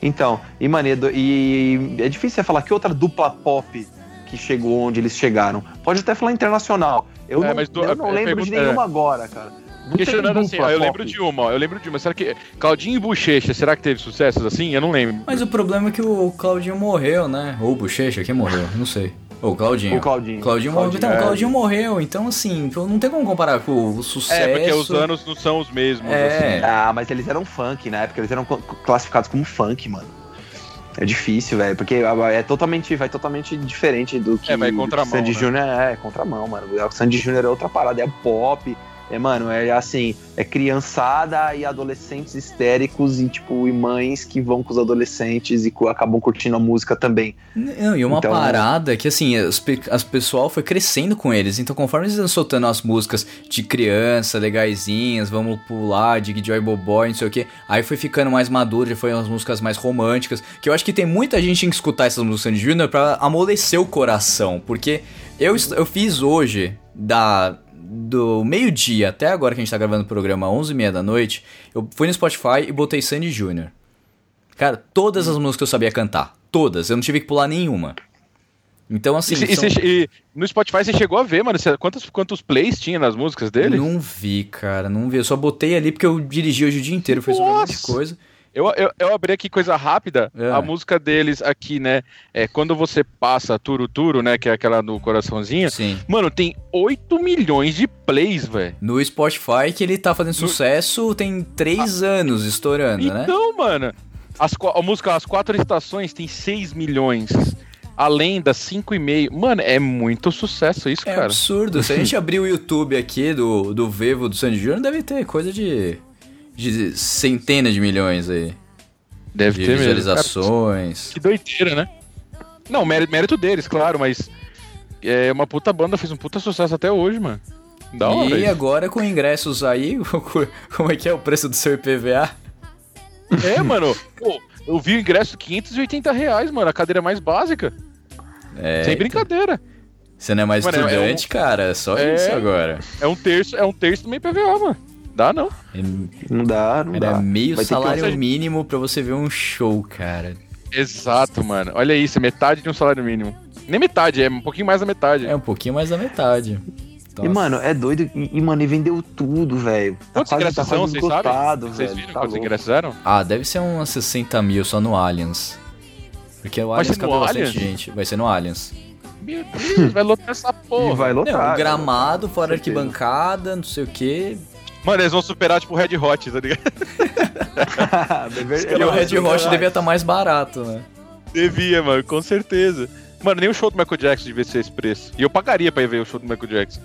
Então, e mano, e e é difícil você falar que outra dupla pop que chegou onde eles chegaram. Pode até falar internacional. Eu É, não, mas do- eu não é, lembro de pergunta- nenhuma agora, cara. Não Questionando assim, ó, eu lembro de uma, ó, eu lembro de uma. Será que Claudinho e Bochecha, será que teve sucessos assim? Eu não lembro. Mas o problema é que o Claudinho morreu, né? Ou o Bochecha, quem morreu? Não sei. Ou o Claudinho. O Claudinho. Claudinho morreu. Então, é. o Claudinho morreu, então assim, não tem como comparar com o sucesso. É, porque os anos não são os mesmos, É. assim. Ah, mas eles eram funk na época, eles eram classificados como funk, mano. É difícil, velho, porque é totalmente, vai totalmente diferente do que É, vai do contramão, Sandy né? Júnior é, é contramão, mano. O Sandy Júnior é outra parada, é pop, é, mano, é assim, é criançada e adolescentes histéricos e, tipo, e mães que vão com os adolescentes e acabam curtindo a música também. Não, e uma Então- parada que assim, as, as pessoal foi crescendo com eles. Então, conforme eles iam soltando as músicas de criança, legaisinhas, vamos pular, Dig Joy Boboy, não sei o que, aí foi ficando mais maduro, já foi umas músicas mais românticas. Que eu acho que tem muita gente que escutar essas músicas de Junior pra amolecer o coração. Porque eu, eu fiz hoje, da. Do meio-dia até agora que a gente tá gravando o programa, 11h30 da noite, eu fui no Spotify e botei Sandy Júnior. Cara, todas as músicas eu sabia cantar. Todas. Eu não tive que pular nenhuma. Então, assim. E, e são- cê- e no Spotify você chegou a ver, mano, quantos, quantos plays tinha nas músicas dele? Não vi, cara, não vi. Eu só botei ali porque eu dirigi hoje o dia inteiro, fiz um monte de Nossa! coisa. Eu, eu, eu abri aqui coisa rápida, É. a música deles aqui, né? É quando você passa Turo Turo, né? Que é aquela do coraçãozinho. Sim. Mano, tem 8 milhões de plays, velho. No Spotify, que ele tá fazendo sucesso, tem três anos estourando, né? Então, mano, as, a música As Quatro Estações tem 6 milhões. Além das 5,5. Mano, é muito sucesso isso, É cara. absurdo. Se a gente *laughs* abrir o YouTube aqui do, do Vevo do Sandy Júnior, deve ter coisa de, de centenas de milhões aí. Deve De ter mesmo. Cara, visualizações. que doideira, né? Não, mérito, mérito deles, claro, mas. É uma puta banda, fez um puta sucesso até hoje, mano. Da hora. e isso. agora com ingressos aí, *laughs* como é que é o preço do seu IPVA? É, mano. Pô, eu vi o ingresso 580 reais, mano. A cadeira mais básica. É, Sem brincadeira. Você não é mais Mano, é- é estudante, cara? É só É. isso agora. É um terço, é um terço do meu IPVA, mano. Dá não. Não dá, não Era dá. meio Vai ter que- salário mínimo pra você ver um show, cara. Exato, mano. Olha isso, é metade de um salário mínimo. Nem metade, é um pouquinho mais da metade. É um pouquinho mais da metade. E, mano, é doido. E, e, mano, e vendeu tudo, velho. Tá Quantos quase- ingressos tá são, vocês sabem? Vocês viram Tá quantos louco. ingressos eram? Ah, deve ser uns 60 mil só no Aliens. Porque o Vai Aliens ser no cabe bastante Allianz? gente. Vai ser no Aliens. Meu Deus, vai lotar essa porra. *laughs* E vai Não, lotar. um gramado, fora arquibancada, não sei o quê. Mano, eles vão superar, tipo, o Red Hot, tá ligado? *laughs* E o Red Hot devia estar mais barato, né? Devia, mano, com certeza. Mano, nem o show do Michael Jackson devia ser esse preço. E eu pagaria pra ir ver o show do Michael Jackson.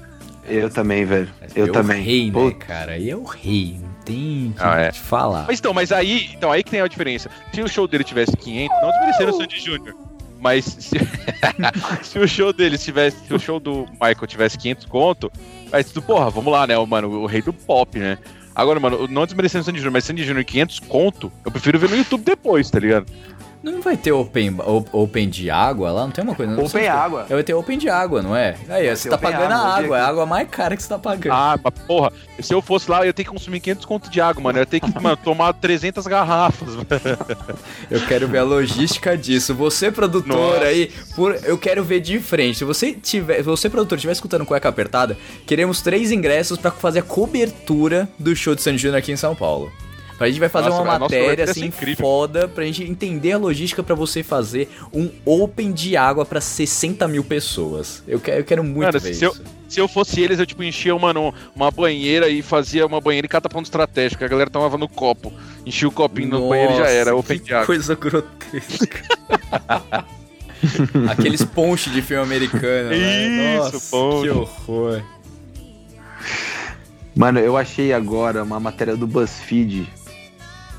Eu também, velho. Eu é também. o rei, né, Pô, cara? E é o rei, não tem que Ah, é. te falar. Mas então, mas aí, então aí que tem a diferença. Se o show dele tivesse 500, não desmerecendo o Sandy Jr., mas se, *laughs* se o show dele tivesse, se o show do Michael tivesse 500 conto, aí tu, porra, vamos lá, né, mano, o rei do pop, né? Agora, mano, não desmerecendo Sandy Jr., mas Sandy Jr. 500 conto, eu prefiro ver no YouTube depois, tá ligado? Não vai ter open, o- open de água lá? Não tem uma coisa? Não Open água. Vai ter open de água, não é? Aí, você tá pagando água, a água, é a água mais cara que você tá pagando. Ah, mas porra, se eu fosse lá, eu ia ter que consumir 500 conto de água, mano. Eu ia ter que, mano, tomar 300 garrafas. *laughs* Eu quero ver a logística disso. Você, produtor Nossa. aí, por, eu quero ver de frente. Se você tiver, se você, produtor, estiver escutando cueca apertada, queremos três ingressos pra fazer a cobertura do show de San Júnior aqui em São Paulo. A gente vai fazer Nossa, uma nossa matéria ser assim incrível. foda pra gente entender a logística pra você fazer um open de água pra 60 mil pessoas. Eu quero, eu quero muito Mano, ver se eu, isso. se eu fosse eles, eu tipo enchia, mano, uma banheira e fazia uma banheira em cada ponto estratégico. A galera tomava no copo. Enchia o copinho no banheiro e já era. Nossa, Open que de água. coisa grotesca. *laughs* Aqueles ponches de filme americano, né? Isso, Nossa, ponche. que horror. Mano, eu achei agora uma matéria do BuzzFeed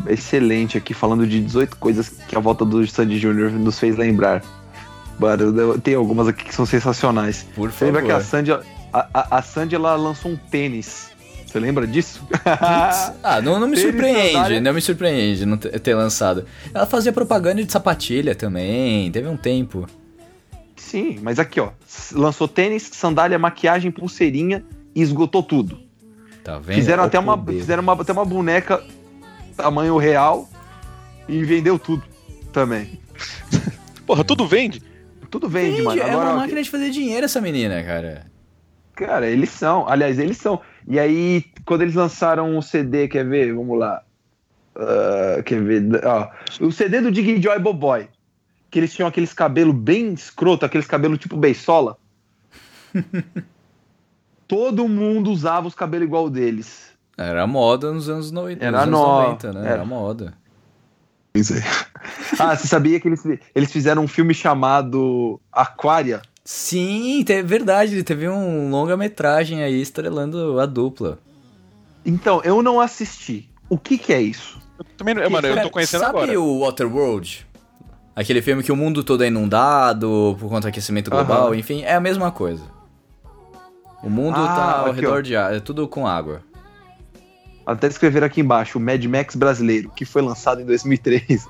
excelente aqui, falando de 18 coisas que a volta do Sandy Jr. nos fez lembrar. Mano, tem algumas aqui que são sensacionais. Por Você lembra favor. que a Sandy, a, a, a Sandy ela lançou um tênis? Você lembra disso? *laughs* Ah, não, não me Tênis, surpreende, não me surpreende não ter lançado. Ela fazia propaganda de sapatilha também, teve um tempo. Sim, mas aqui, ó. Lançou tênis, sandália, maquiagem, pulseirinha e esgotou tudo. Tá vendo? Fizeram até uma, fizeram uma, até uma boneca tamanho real e vendeu tudo também. Porra, tudo vende? Tudo vende, Gente, mano. é Agora, uma ó, máquina de fazer dinheiro essa menina, cara. Cara, eles são. Aliás, eles são. E aí, quando eles lançaram o CD, quer ver? Vamos lá. Ah, quer ver? Ó, o CD do Dig Joy Boboy. Que eles tinham aqueles cabelos bem escroto, aqueles cabelos tipo beisola. *laughs* Todo mundo usava os cabelos igual deles. Era moda nos anos, no... nos Era anos no- 90, né? era. Era moda. *laughs* Ah, você sabia que eles, eles fizeram um filme chamado Aquária? Sim, é verdade, ele teve um longa-metragem aí estrelando a dupla. Então, eu não assisti. O que que é isso? Eu também, não- mano, eu tô conhecendo sabe agora. o Waterworld? Aquele filme que o mundo todo é inundado por conta do aquecimento global, Aham. enfim, é a mesma coisa. O mundo Ah, tá ao aqui, redor ó. de água, é tudo com água. Até escrever aqui embaixo, o Mad Max brasileiro, que foi lançado em 2003.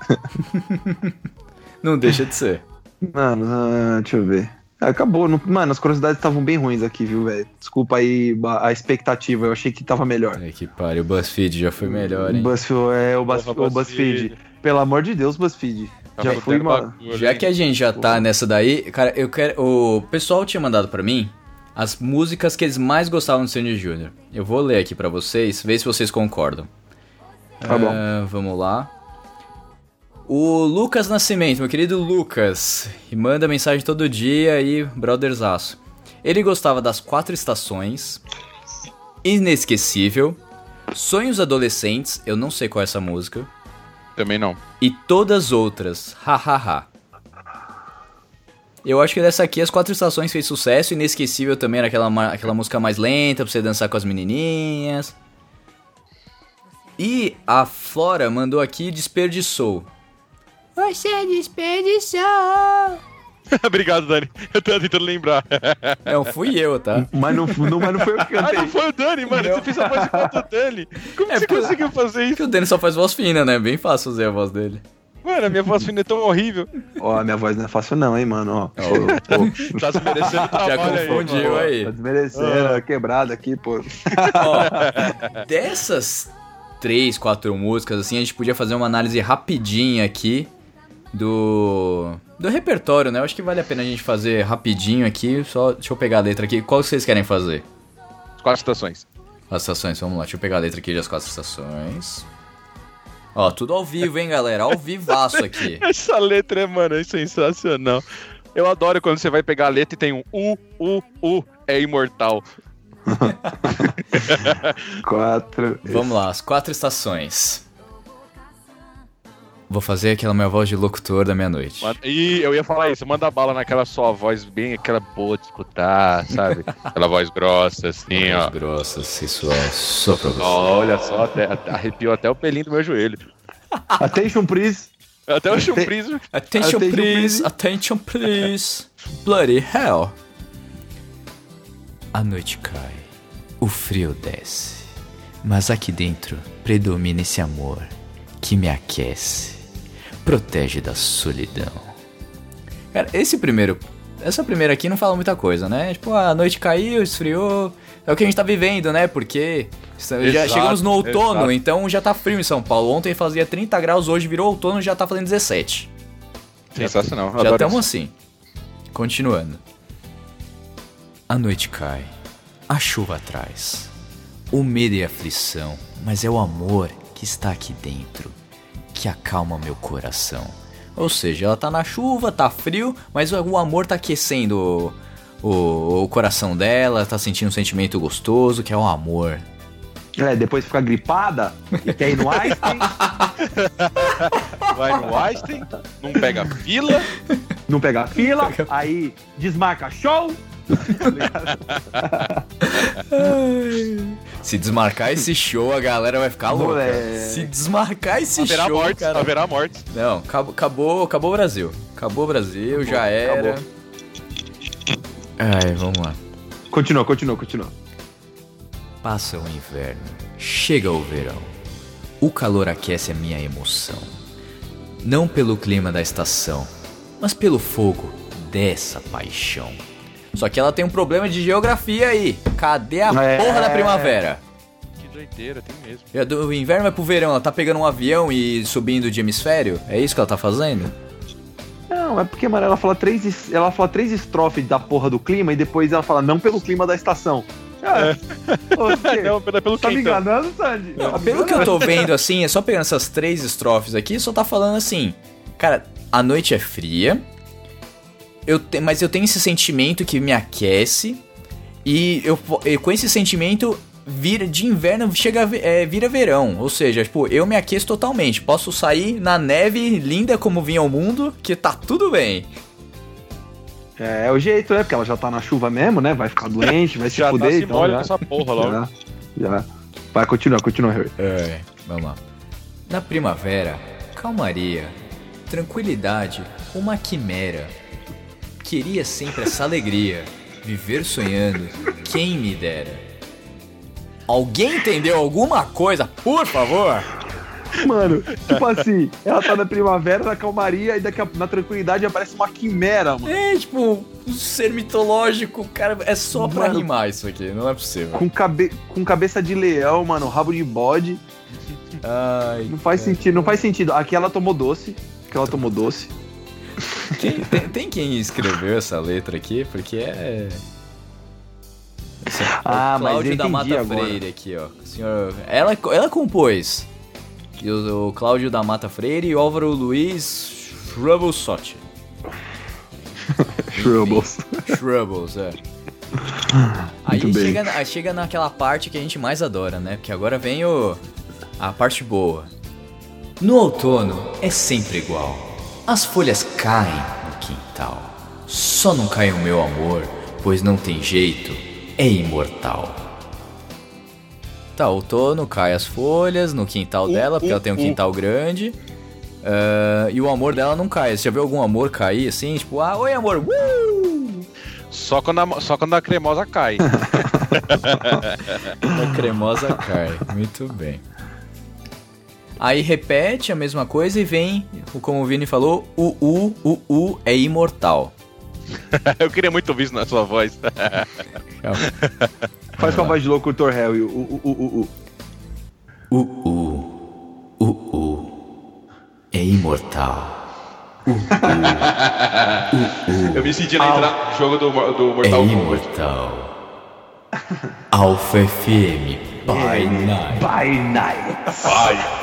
*laughs* Não deixa de ser. Mano, ah, deixa eu ver. Acabou. não- Mano, as curiosidades estavam bem ruins aqui, viu, velho? Desculpa aí a expectativa, eu achei que tava melhor. Ai, que pariu, o BuzzFeed já foi melhor, hein? BuzzFeed, é, o, Buzz, Porra, o BuzzFeed. Pelo amor de Deus, BuzzFeed. Já Tá fui, botando mano. bagulho, Já que a gente já tá nessa daí, cara, eu quero. O pessoal tinha mandado pra mim as músicas que eles mais gostavam do Sandy Jr. Eu vou ler aqui pra vocês, ver se vocês concordam. Tá bom. Ah, vamos lá. O Lucas Nascimento, meu querido Lucas, e manda mensagem todo dia aí, brotherzaço. Ele gostava das quatro estações, Inesquecível, Sonhos Adolescentes, eu não sei qual é essa música, Também não. e todas outras, hahaha. Eu acho que dessa aqui as quatro estações fez sucesso, Inesquecível também era aquela, aquela música mais lenta pra você dançar com as menininhas. E a Flora mandou aqui Desperdiçou. Você desperdiçou. *laughs* Obrigado, Dani. Eu tô tentando lembrar. Não, fui eu, tá? *laughs* Mas não, não, mas não foi eu que Ah, cantei. não foi o Dani, mano. Você fez a voz igual do Dani. Como É você conseguiu fazer isso? Porque o Danny só faz voz fina, né? Bem fácil fazer a voz dele. Mano, a minha voz fina é tão horrível. Ó, a minha voz não é fácil não, hein, mano. Ó, Pô, Tá se merecendo Já trabalho aí. confundiu mano. aí. tá desmerecendo, é quebrado aqui, pô. Ó, dessas três, quatro músicas, assim, a gente podia fazer uma análise rapidinha aqui do do repertório, né? Eu acho que vale a pena a gente fazer rapidinho aqui. Só deixa eu pegar a letra aqui. Qual vocês querem fazer? quatro estações. As estações, vamos lá, deixa eu pegar a letra aqui das quatro estações. Ó, tudo ao vivo, hein, galera? Ao vivaço aqui. *laughs* Essa letra é, mano, é sensacional. Eu adoro quando você vai pegar a letra e tem um U, U, U, é imortal. *laughs* Quatro. Vamos lá, as quatro estações. Vou fazer aquela minha voz de locutor da meia-noite. E eu ia falar isso, manda bala naquela sua voz bem, aquela boa de escutar, sabe? *laughs* Aquela voz grossa, assim, ó. Voz grossa, sensual, só pra você. Olha só, até, até- arrepiou até o pelinho do meu joelho. Attention, please. Até o chumprizo. Attention, Attention, please, please. attention, please. Bloody hell. A noite cai, o frio desce, mas aqui dentro predomina esse amor que me aquece, protege da solidão. Cara, esse primeiro, essa primeira aqui não fala muita coisa, né? Tipo, a noite caiu, esfriou, é o que a gente tá vivendo, né? Porque já Exato, chegamos no outono, exato. então já tá frio em São Paulo. Ontem fazia 30 graus, hoje virou outono e já tá fazendo 17. Sensacional. Já estamos assim. Continuando. A noite cai, a chuva atrás, o medo e a aflição, mas é o amor que está aqui dentro que acalma meu coração. Ou seja, ela tá na chuva, tá frio, mas o amor tá aquecendo o, o, o coração dela, tá sentindo um sentimento gostoso, que é o amor. É, depois fica gripada e quer ir no Einstein, *laughs* Vai no Einstein, não pega fila. não pega fila, aí desmarca show. *laughs* *laughs* Se desmarcar esse show, a galera vai ficar louca. Moleque. Se desmarcar esse Haverá show, mortes, cara. haverá mortes. Não, acabou, acabou, acabou o Brasil. Acabou o Brasil, já era. acabou. Ai, vamos lá. Continua, continua, continua. Passa o inverno, chega o verão. O calor aquece a minha emoção. Não pelo clima da estação, mas pelo fogo dessa paixão. Só que ela tem um problema de geografia aí. Cadê a É. porra da primavera? Que doideira, tem mesmo. Já Do inverno vai pro verão, ela tá pegando um avião e subindo de hemisfério? É isso que ela tá fazendo? Não, é porque, mano, ela fala três, ela fala três estrofes da porra do clima e depois ela fala não pelo clima da estação. É. *laughs* Fê, Não, pelo, tá me quentão. enganando, Sandy? Não, Tá pelo que eu tô *laughs* vendo assim, é só pegando essas três estrofes aqui, só tá falando assim. Cara, a noite é fria, eu te- mas eu tenho esse sentimento que me aquece, e eu, com esse sentimento vira de inverno chega é, vira verão. Ou seja, tipo, eu me aqueço totalmente. Posso sair na neve linda como vinha ao mundo, que tá tudo bem. É, é o jeito, né? Porque ela já tá na chuva mesmo, né? Vai ficar doente, vai *laughs* se Já tá fuder. se então, já, essa porra logo. já, já. Vai, continua, continua, Harry. É, vamos lá. Na primavera, calmaria, tranquilidade, uma quimera. Queria sempre essa alegria, viver sonhando, quem me dera. Alguém entendeu alguma coisa, por favor? Mano, tipo assim, ela tá na primavera, na calmaria, e daqui a, na tranquilidade aparece uma quimera, mano. É, tipo, um ser mitológico, cara, é só pra Mano. rimar isso aqui, não é possível. Com, cabe, com cabeça de leão, mano, rabo de bode. Ai, Não faz sentido, não faz sentido. Aqui ela tomou doce. Aqui ela tomou doce. Tem, tem- tem quem escreveu essa letra aqui? Porque é. Esse é o Ah, mas Cláudio eu da Mata agora. Freire aqui, ó. O senhor, ela, ela compôs. E o, o Cláudio da Mata Freire e o Álvaro Luiz *laughs* Shrubbles Troubles. Shrubbles, é. *laughs* Aí Muito chega, chega naquela parte que a gente mais adora, né? Porque agora vem o, a parte boa. No outono é sempre igual. As folhas caem no quintal. Só não cai o meu amor, pois não tem jeito, é imortal. Tá, outono cai as folhas no quintal dela, porque ela tem um quintal grande. Ah, e o amor dela não cai. Você já viu algum amor cair assim? Tipo, ah, oi amor, uh! Só quando a, só quando a cremosa cai. *laughs* A cremosa cai. Muito bem. Aí repete a mesma coisa e vem, como o Vini falou, o U, o U é imortal. *laughs* Eu queria muito ouvir isso na sua voz. *laughs* Faz com a voz de locutor Harry. O, o, o, o, o. O U, o U é imortal. Eu me senti na entrada do jogo do, do É Mortal Kombat. imortal. Alpha FM by night. By night. Ai.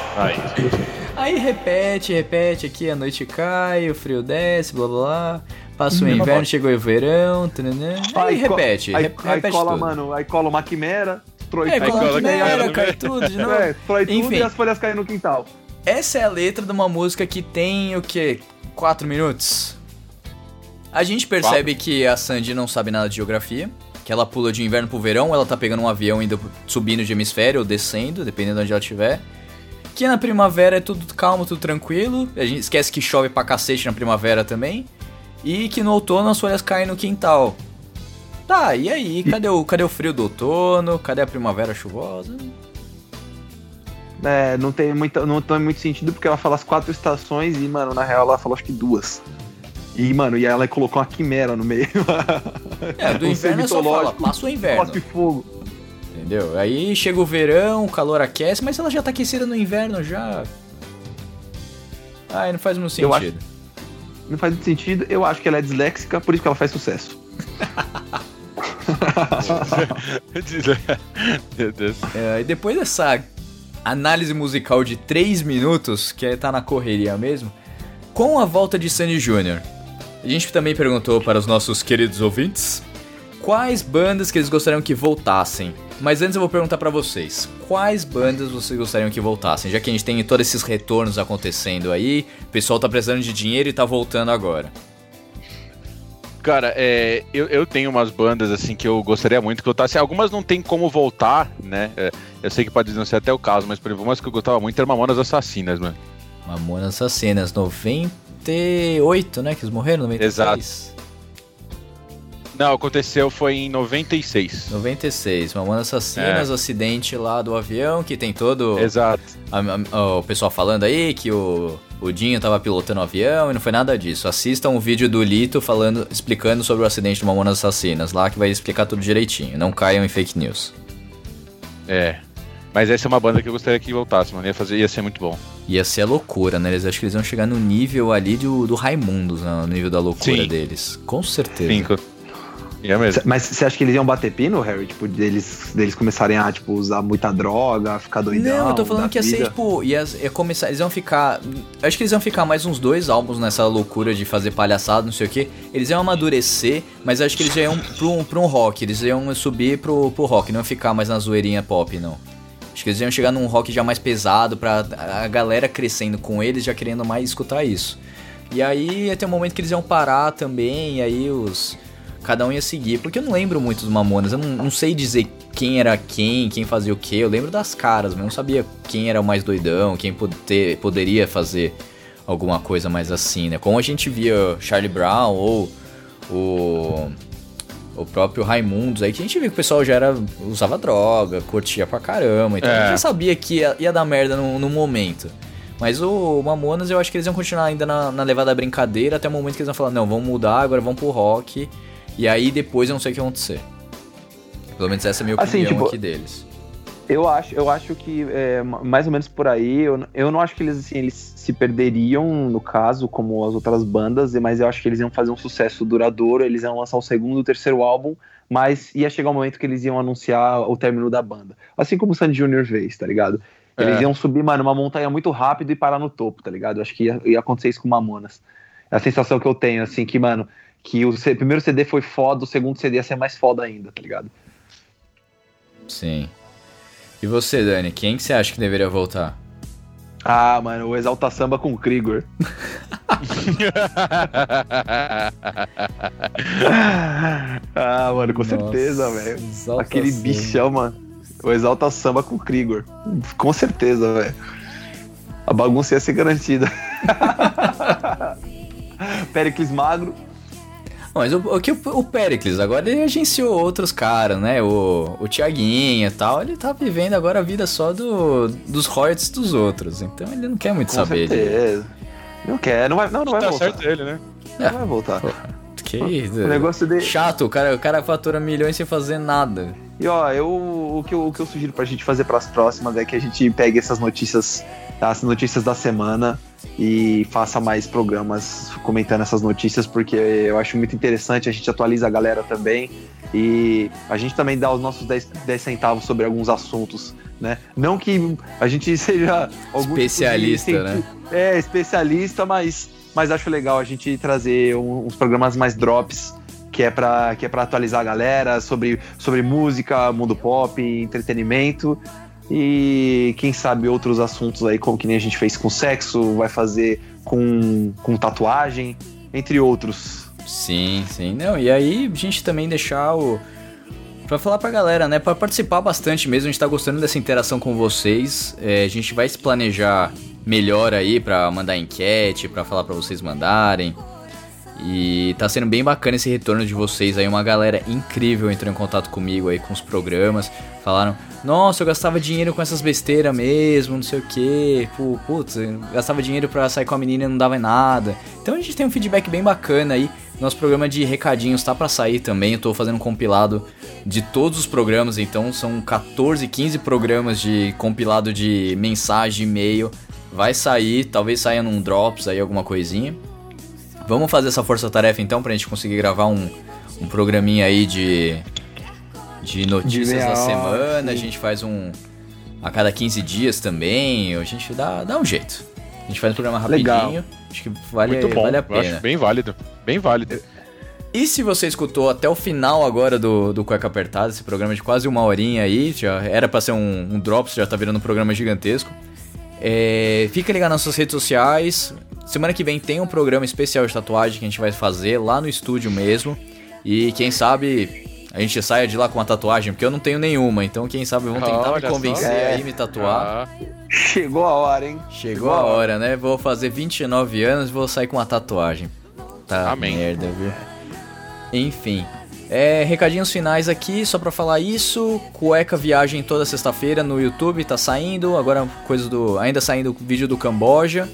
Aí repete, repete aqui, a noite cai, o frio desce, blá blá blá. Passa o inverno, chegou o verão, tananã. aí co- repete, Aí, re- aí repete cola, tudo. mano, aí cola uma quimera, destrói É, tudo. cola que merda, merda, cai né? tudo de *laughs* novo. É, tudo Enfim. e as folhas caem no quintal. Essa é a letra de uma música que tem o quê? 4 minutos? A gente percebe que a Sandy não sabe nada de geografia, que ela pula de inverno pro verão, ela tá pegando um avião indo subindo de hemisfério ou descendo, dependendo de onde ela estiver. Que na primavera é tudo calmo, tudo tranquilo. A gente esquece que chove pra cacete na primavera também. E que no outono as folhas caem no quintal. Tá, e aí? Cadê o, cadê o frio do outono? Cadê a primavera chuvosa? É, não tem, muita, não tem muito sentido porque ela fala as quatro estações e, mano, na real ela falou acho que duas. E, mano, e ela colocou uma quimera no meio. É, do *laughs* Um inverno é só fala, passa o inverno. Cospe fogo. Entendeu? Aí chega o verão, o calor aquece, mas ela já tá aquecida no inverno já. Ai, não faz muito Eu acho- sentido. Não faz muito sentido. Eu acho que ela é disléxica, por isso que ela faz sucesso. Meu Deus. *laughs* É, e depois dessa análise musical de 3 minutos, que é- tá na correria mesmo, com a volta de Sandy Jr., a gente também perguntou para os nossos queridos ouvintes quais bandas que eles gostariam que voltassem. Mas antes eu vou perguntar pra vocês, quais bandas vocês gostariam que voltassem? Já que a gente tem todos esses retornos acontecendo aí, o pessoal tá precisando de dinheiro e tá voltando agora. Cara, é, eu, eu tenho umas bandas assim que eu gostaria muito que voltasse. Algumas não tem como voltar, né? É, eu sei que pode não ser até o caso, mas por exemplo, umas que eu gostava muito eram Mamonas Assassinas, mano. Mamonas Assassinas, 98, né? Que eles morreram, 96? Exato. Não, aconteceu foi em 96. 96, Mamonas Assassinas, É. o acidente lá do avião, que tem todo Exato. a- a- o pessoal falando aí que o, o Dinho tava pilotando o avião e não foi nada disso. Assistam o vídeo do Lito falando, explicando sobre o acidente do Mamonas Assassinas, lá que vai explicar tudo direitinho. Não caiam em fake news. É. Mas essa é uma banda que eu gostaria que voltasse, mano. Ia, fazer, ia ser muito bom. Ia ser a loucura, né? Eles acho que eles iam chegar no nível ali do, do Raimundos, né? no nível da loucura Sim. deles. Com certeza. Cinco. Ia mesmo. Mas você acha que eles iam bater pino, Harry? Tipo, deles, deles começarem a, tipo, usar muita droga, ficar doidão? Não, eu tô falando que ia ser, vida? tipo, ia, ia começar. Eles iam ficar. Acho que eles iam ficar mais uns dois álbuns nessa loucura de fazer palhaçada, não sei o que. Eles iam amadurecer, mas acho que eles já iam pra um, pra um rock. Eles iam subir pro, pro rock, não iam ficar mais na zoeirinha pop, não. Acho que eles iam chegar num rock já mais pesado, pra a galera crescendo com eles, já querendo mais escutar isso. E aí ia ter um momento que eles iam parar também, e aí os. Cada um ia seguir, porque eu não lembro muito dos Mamonas, eu não, não sei dizer quem era quem, quem fazia o que, eu lembro das caras, mas eu não sabia quem era o mais doidão, quem poder, poderia fazer alguma coisa mais assim, né? Como a gente via Charlie Brown ou o, o próprio Raimundos aí, que a gente via que o pessoal já era, usava droga, curtia pra caramba, então a gente É. já sabia que ia, ia dar merda no, no momento. Mas o Mamonas eu acho que eles iam continuar ainda na, na levada da brincadeira até o momento que eles vão falar, não, vamos mudar, agora vamos pro rock. E aí depois eu não sei o que vai acontecer. Pelo menos essa é a minha Assim, opinião tipo, aqui deles. Eu acho, eu acho que é, ma- mais ou menos por aí. Eu, eu não acho que eles, assim, eles se perderiam, no caso, como as outras bandas, mas eu acho que eles iam fazer um sucesso duradouro. Eles iam lançar o segundo, o terceiro álbum, mas ia chegar um momento que eles iam anunciar o término da banda. Assim como o Sandy Jr. fez, tá ligado? Eles É. iam subir, mano, uma montanha muito rápido e parar no topo, tá ligado? Eu acho que ia, ia acontecer isso com Mamonas. É a sensação que eu tenho, assim, que, mano, que o primeiro CD foi foda, o segundo CD ia ser mais foda ainda, tá ligado? Sim. E você, Dani, quem que você acha que deveria voltar? Ah, mano, o Exalta Samba com o Krieger. *laughs* ah, mano, com certeza, Nossa, velho. exalta Aquele samba. bichão, mano. O Exalta Samba com o Krieger. Com certeza, velho. A bagunça ia ser garantida. *laughs* Pericles magro. Mas o, o que o, o Pericles, agora ele agenciou outros caras, né? O, o Tiaguinho e tal, ele tá vivendo agora a vida só do, dos royalties dos outros. Então ele não quer muito Com saber de. certeza. Não quer, não vai, não, não vai tá voltar. certo ele, né? Não vai voltar. Que O negócio dele. chato, o cara, o cara fatura milhões sem fazer nada. E ó, eu, o, que eu, o que eu sugiro pra gente fazer pras próximas é que a gente pegue essas notícias, as notícias da semana e faça mais programas comentando essas notícias, porque eu acho muito interessante, a gente atualiza a galera também e a gente também dá os nossos 10, 10 centavos sobre alguns assuntos, né? Não que a gente *laughs* seja algum tipo Especialista, cienti- né? É, especialista, mas, mas acho legal a gente trazer uns programas mais drops que é para que é para atualizar a galera sobre, sobre música, mundo pop, entretenimento e quem sabe outros assuntos aí como que nem a gente fez com sexo, vai fazer com, com tatuagem, entre outros. Sim, sim. Não, e aí a gente também deixar o. Pra falar pra galera, né? Pra participar bastante mesmo, a gente tá gostando dessa interação com vocês. É, a gente vai se planejar melhor aí pra mandar enquete, pra falar pra vocês mandarem. E tá sendo bem bacana esse retorno de vocês aí. Uma galera incrível entrou em contato comigo aí com os programas. Falaram, nossa, eu gastava dinheiro com essas besteiras mesmo, não sei o que. Putz, gastava dinheiro pra sair com a menina e não dava em nada. Então a gente tem um feedback bem bacana aí. Nosso programa de recadinhos tá pra sair também. Eu tô fazendo um compilado de todos os programas, então são 14, 15 programas de compilado de mensagem, e-mail. Vai sair, talvez saia num Drops aí, alguma coisinha. Vamos fazer essa força-tarefa então pra gente conseguir gravar um, um programinha aí de, de notícias da semana. A sim. gente faz um a cada 15 dias também. A gente dá, dá um jeito. A gente faz um programa rapidinho. Legal. Acho que vale, Muito bom. vale a Eu pena. acho bem válido. Bem válido. E se você escutou até o final agora do, do Cueca Apertada, esse programa de quase uma horinha aí, já era pra ser um, um Drops, já tá virando um programa gigantesco. É, fica ligado nas suas redes sociais. Semana que vem tem um programa especial de tatuagem que a gente vai fazer lá no estúdio mesmo. E quem sabe a gente saia de lá com uma tatuagem, porque eu não tenho nenhuma. Então quem sabe vão tentar Olha me convencer É. aí me tatuar. Ah, Chegou a hora, hein? Chegou a hora, né? Vou fazer 29 anos e vou sair com uma tatuagem. Tá Amém. merda, viu? Enfim. É, recadinhos finais aqui, só pra falar isso. Cueca Viagem toda sexta-feira no YouTube, tá saindo. Agora coisa do. Ainda saindo vídeo do Camboja.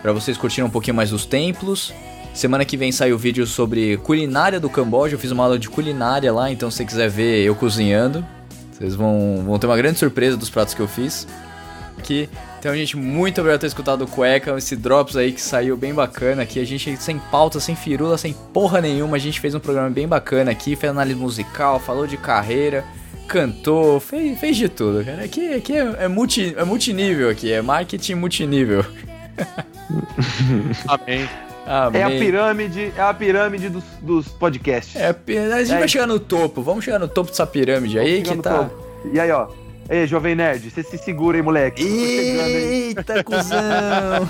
Pra vocês curtirem um pouquinho mais dos templos. Semana que vem sai o vídeo sobre culinária do Camboja. Eu fiz uma aula de culinária lá, então se você quiser ver eu cozinhando, vocês vão, vão ter uma grande surpresa dos pratos que eu fiz aqui. Então, gente, muito obrigado por ter escutado o Cueca, esse Drops aí que saiu bem bacana aqui. A gente sem pauta, sem firula, sem porra nenhuma, a gente fez um programa bem bacana aqui, fez análise musical, falou de carreira, cantou, fez, fez de tudo, cara. Aqui, aqui é, é, multi, é multinível aqui, é marketing multinível. *laughs* amém. Amém. É a pirâmide, é a pirâmide dos, dos podcasts. É, a gente É vai isso. chegar no topo, vamos chegar no topo dessa pirâmide aí que tá... todo. E aí, ó. Ei, Jovem Nerd, você se segura aí, moleque. Hein? Eita, cuzão!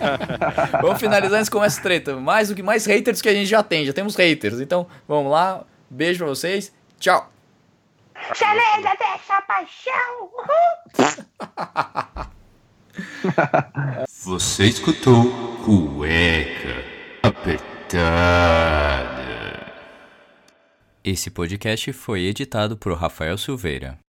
*laughs* vamos finalizar antes com essa treta. Mais do que mais haters que a gente já tem, já temos haters. Então, vamos lá. Beijo pra vocês. Tchau. Chalenda dessa paixão! *laughs* Você escutou Cueca Apertada. Esse podcast foi editado por Rafael Silveira.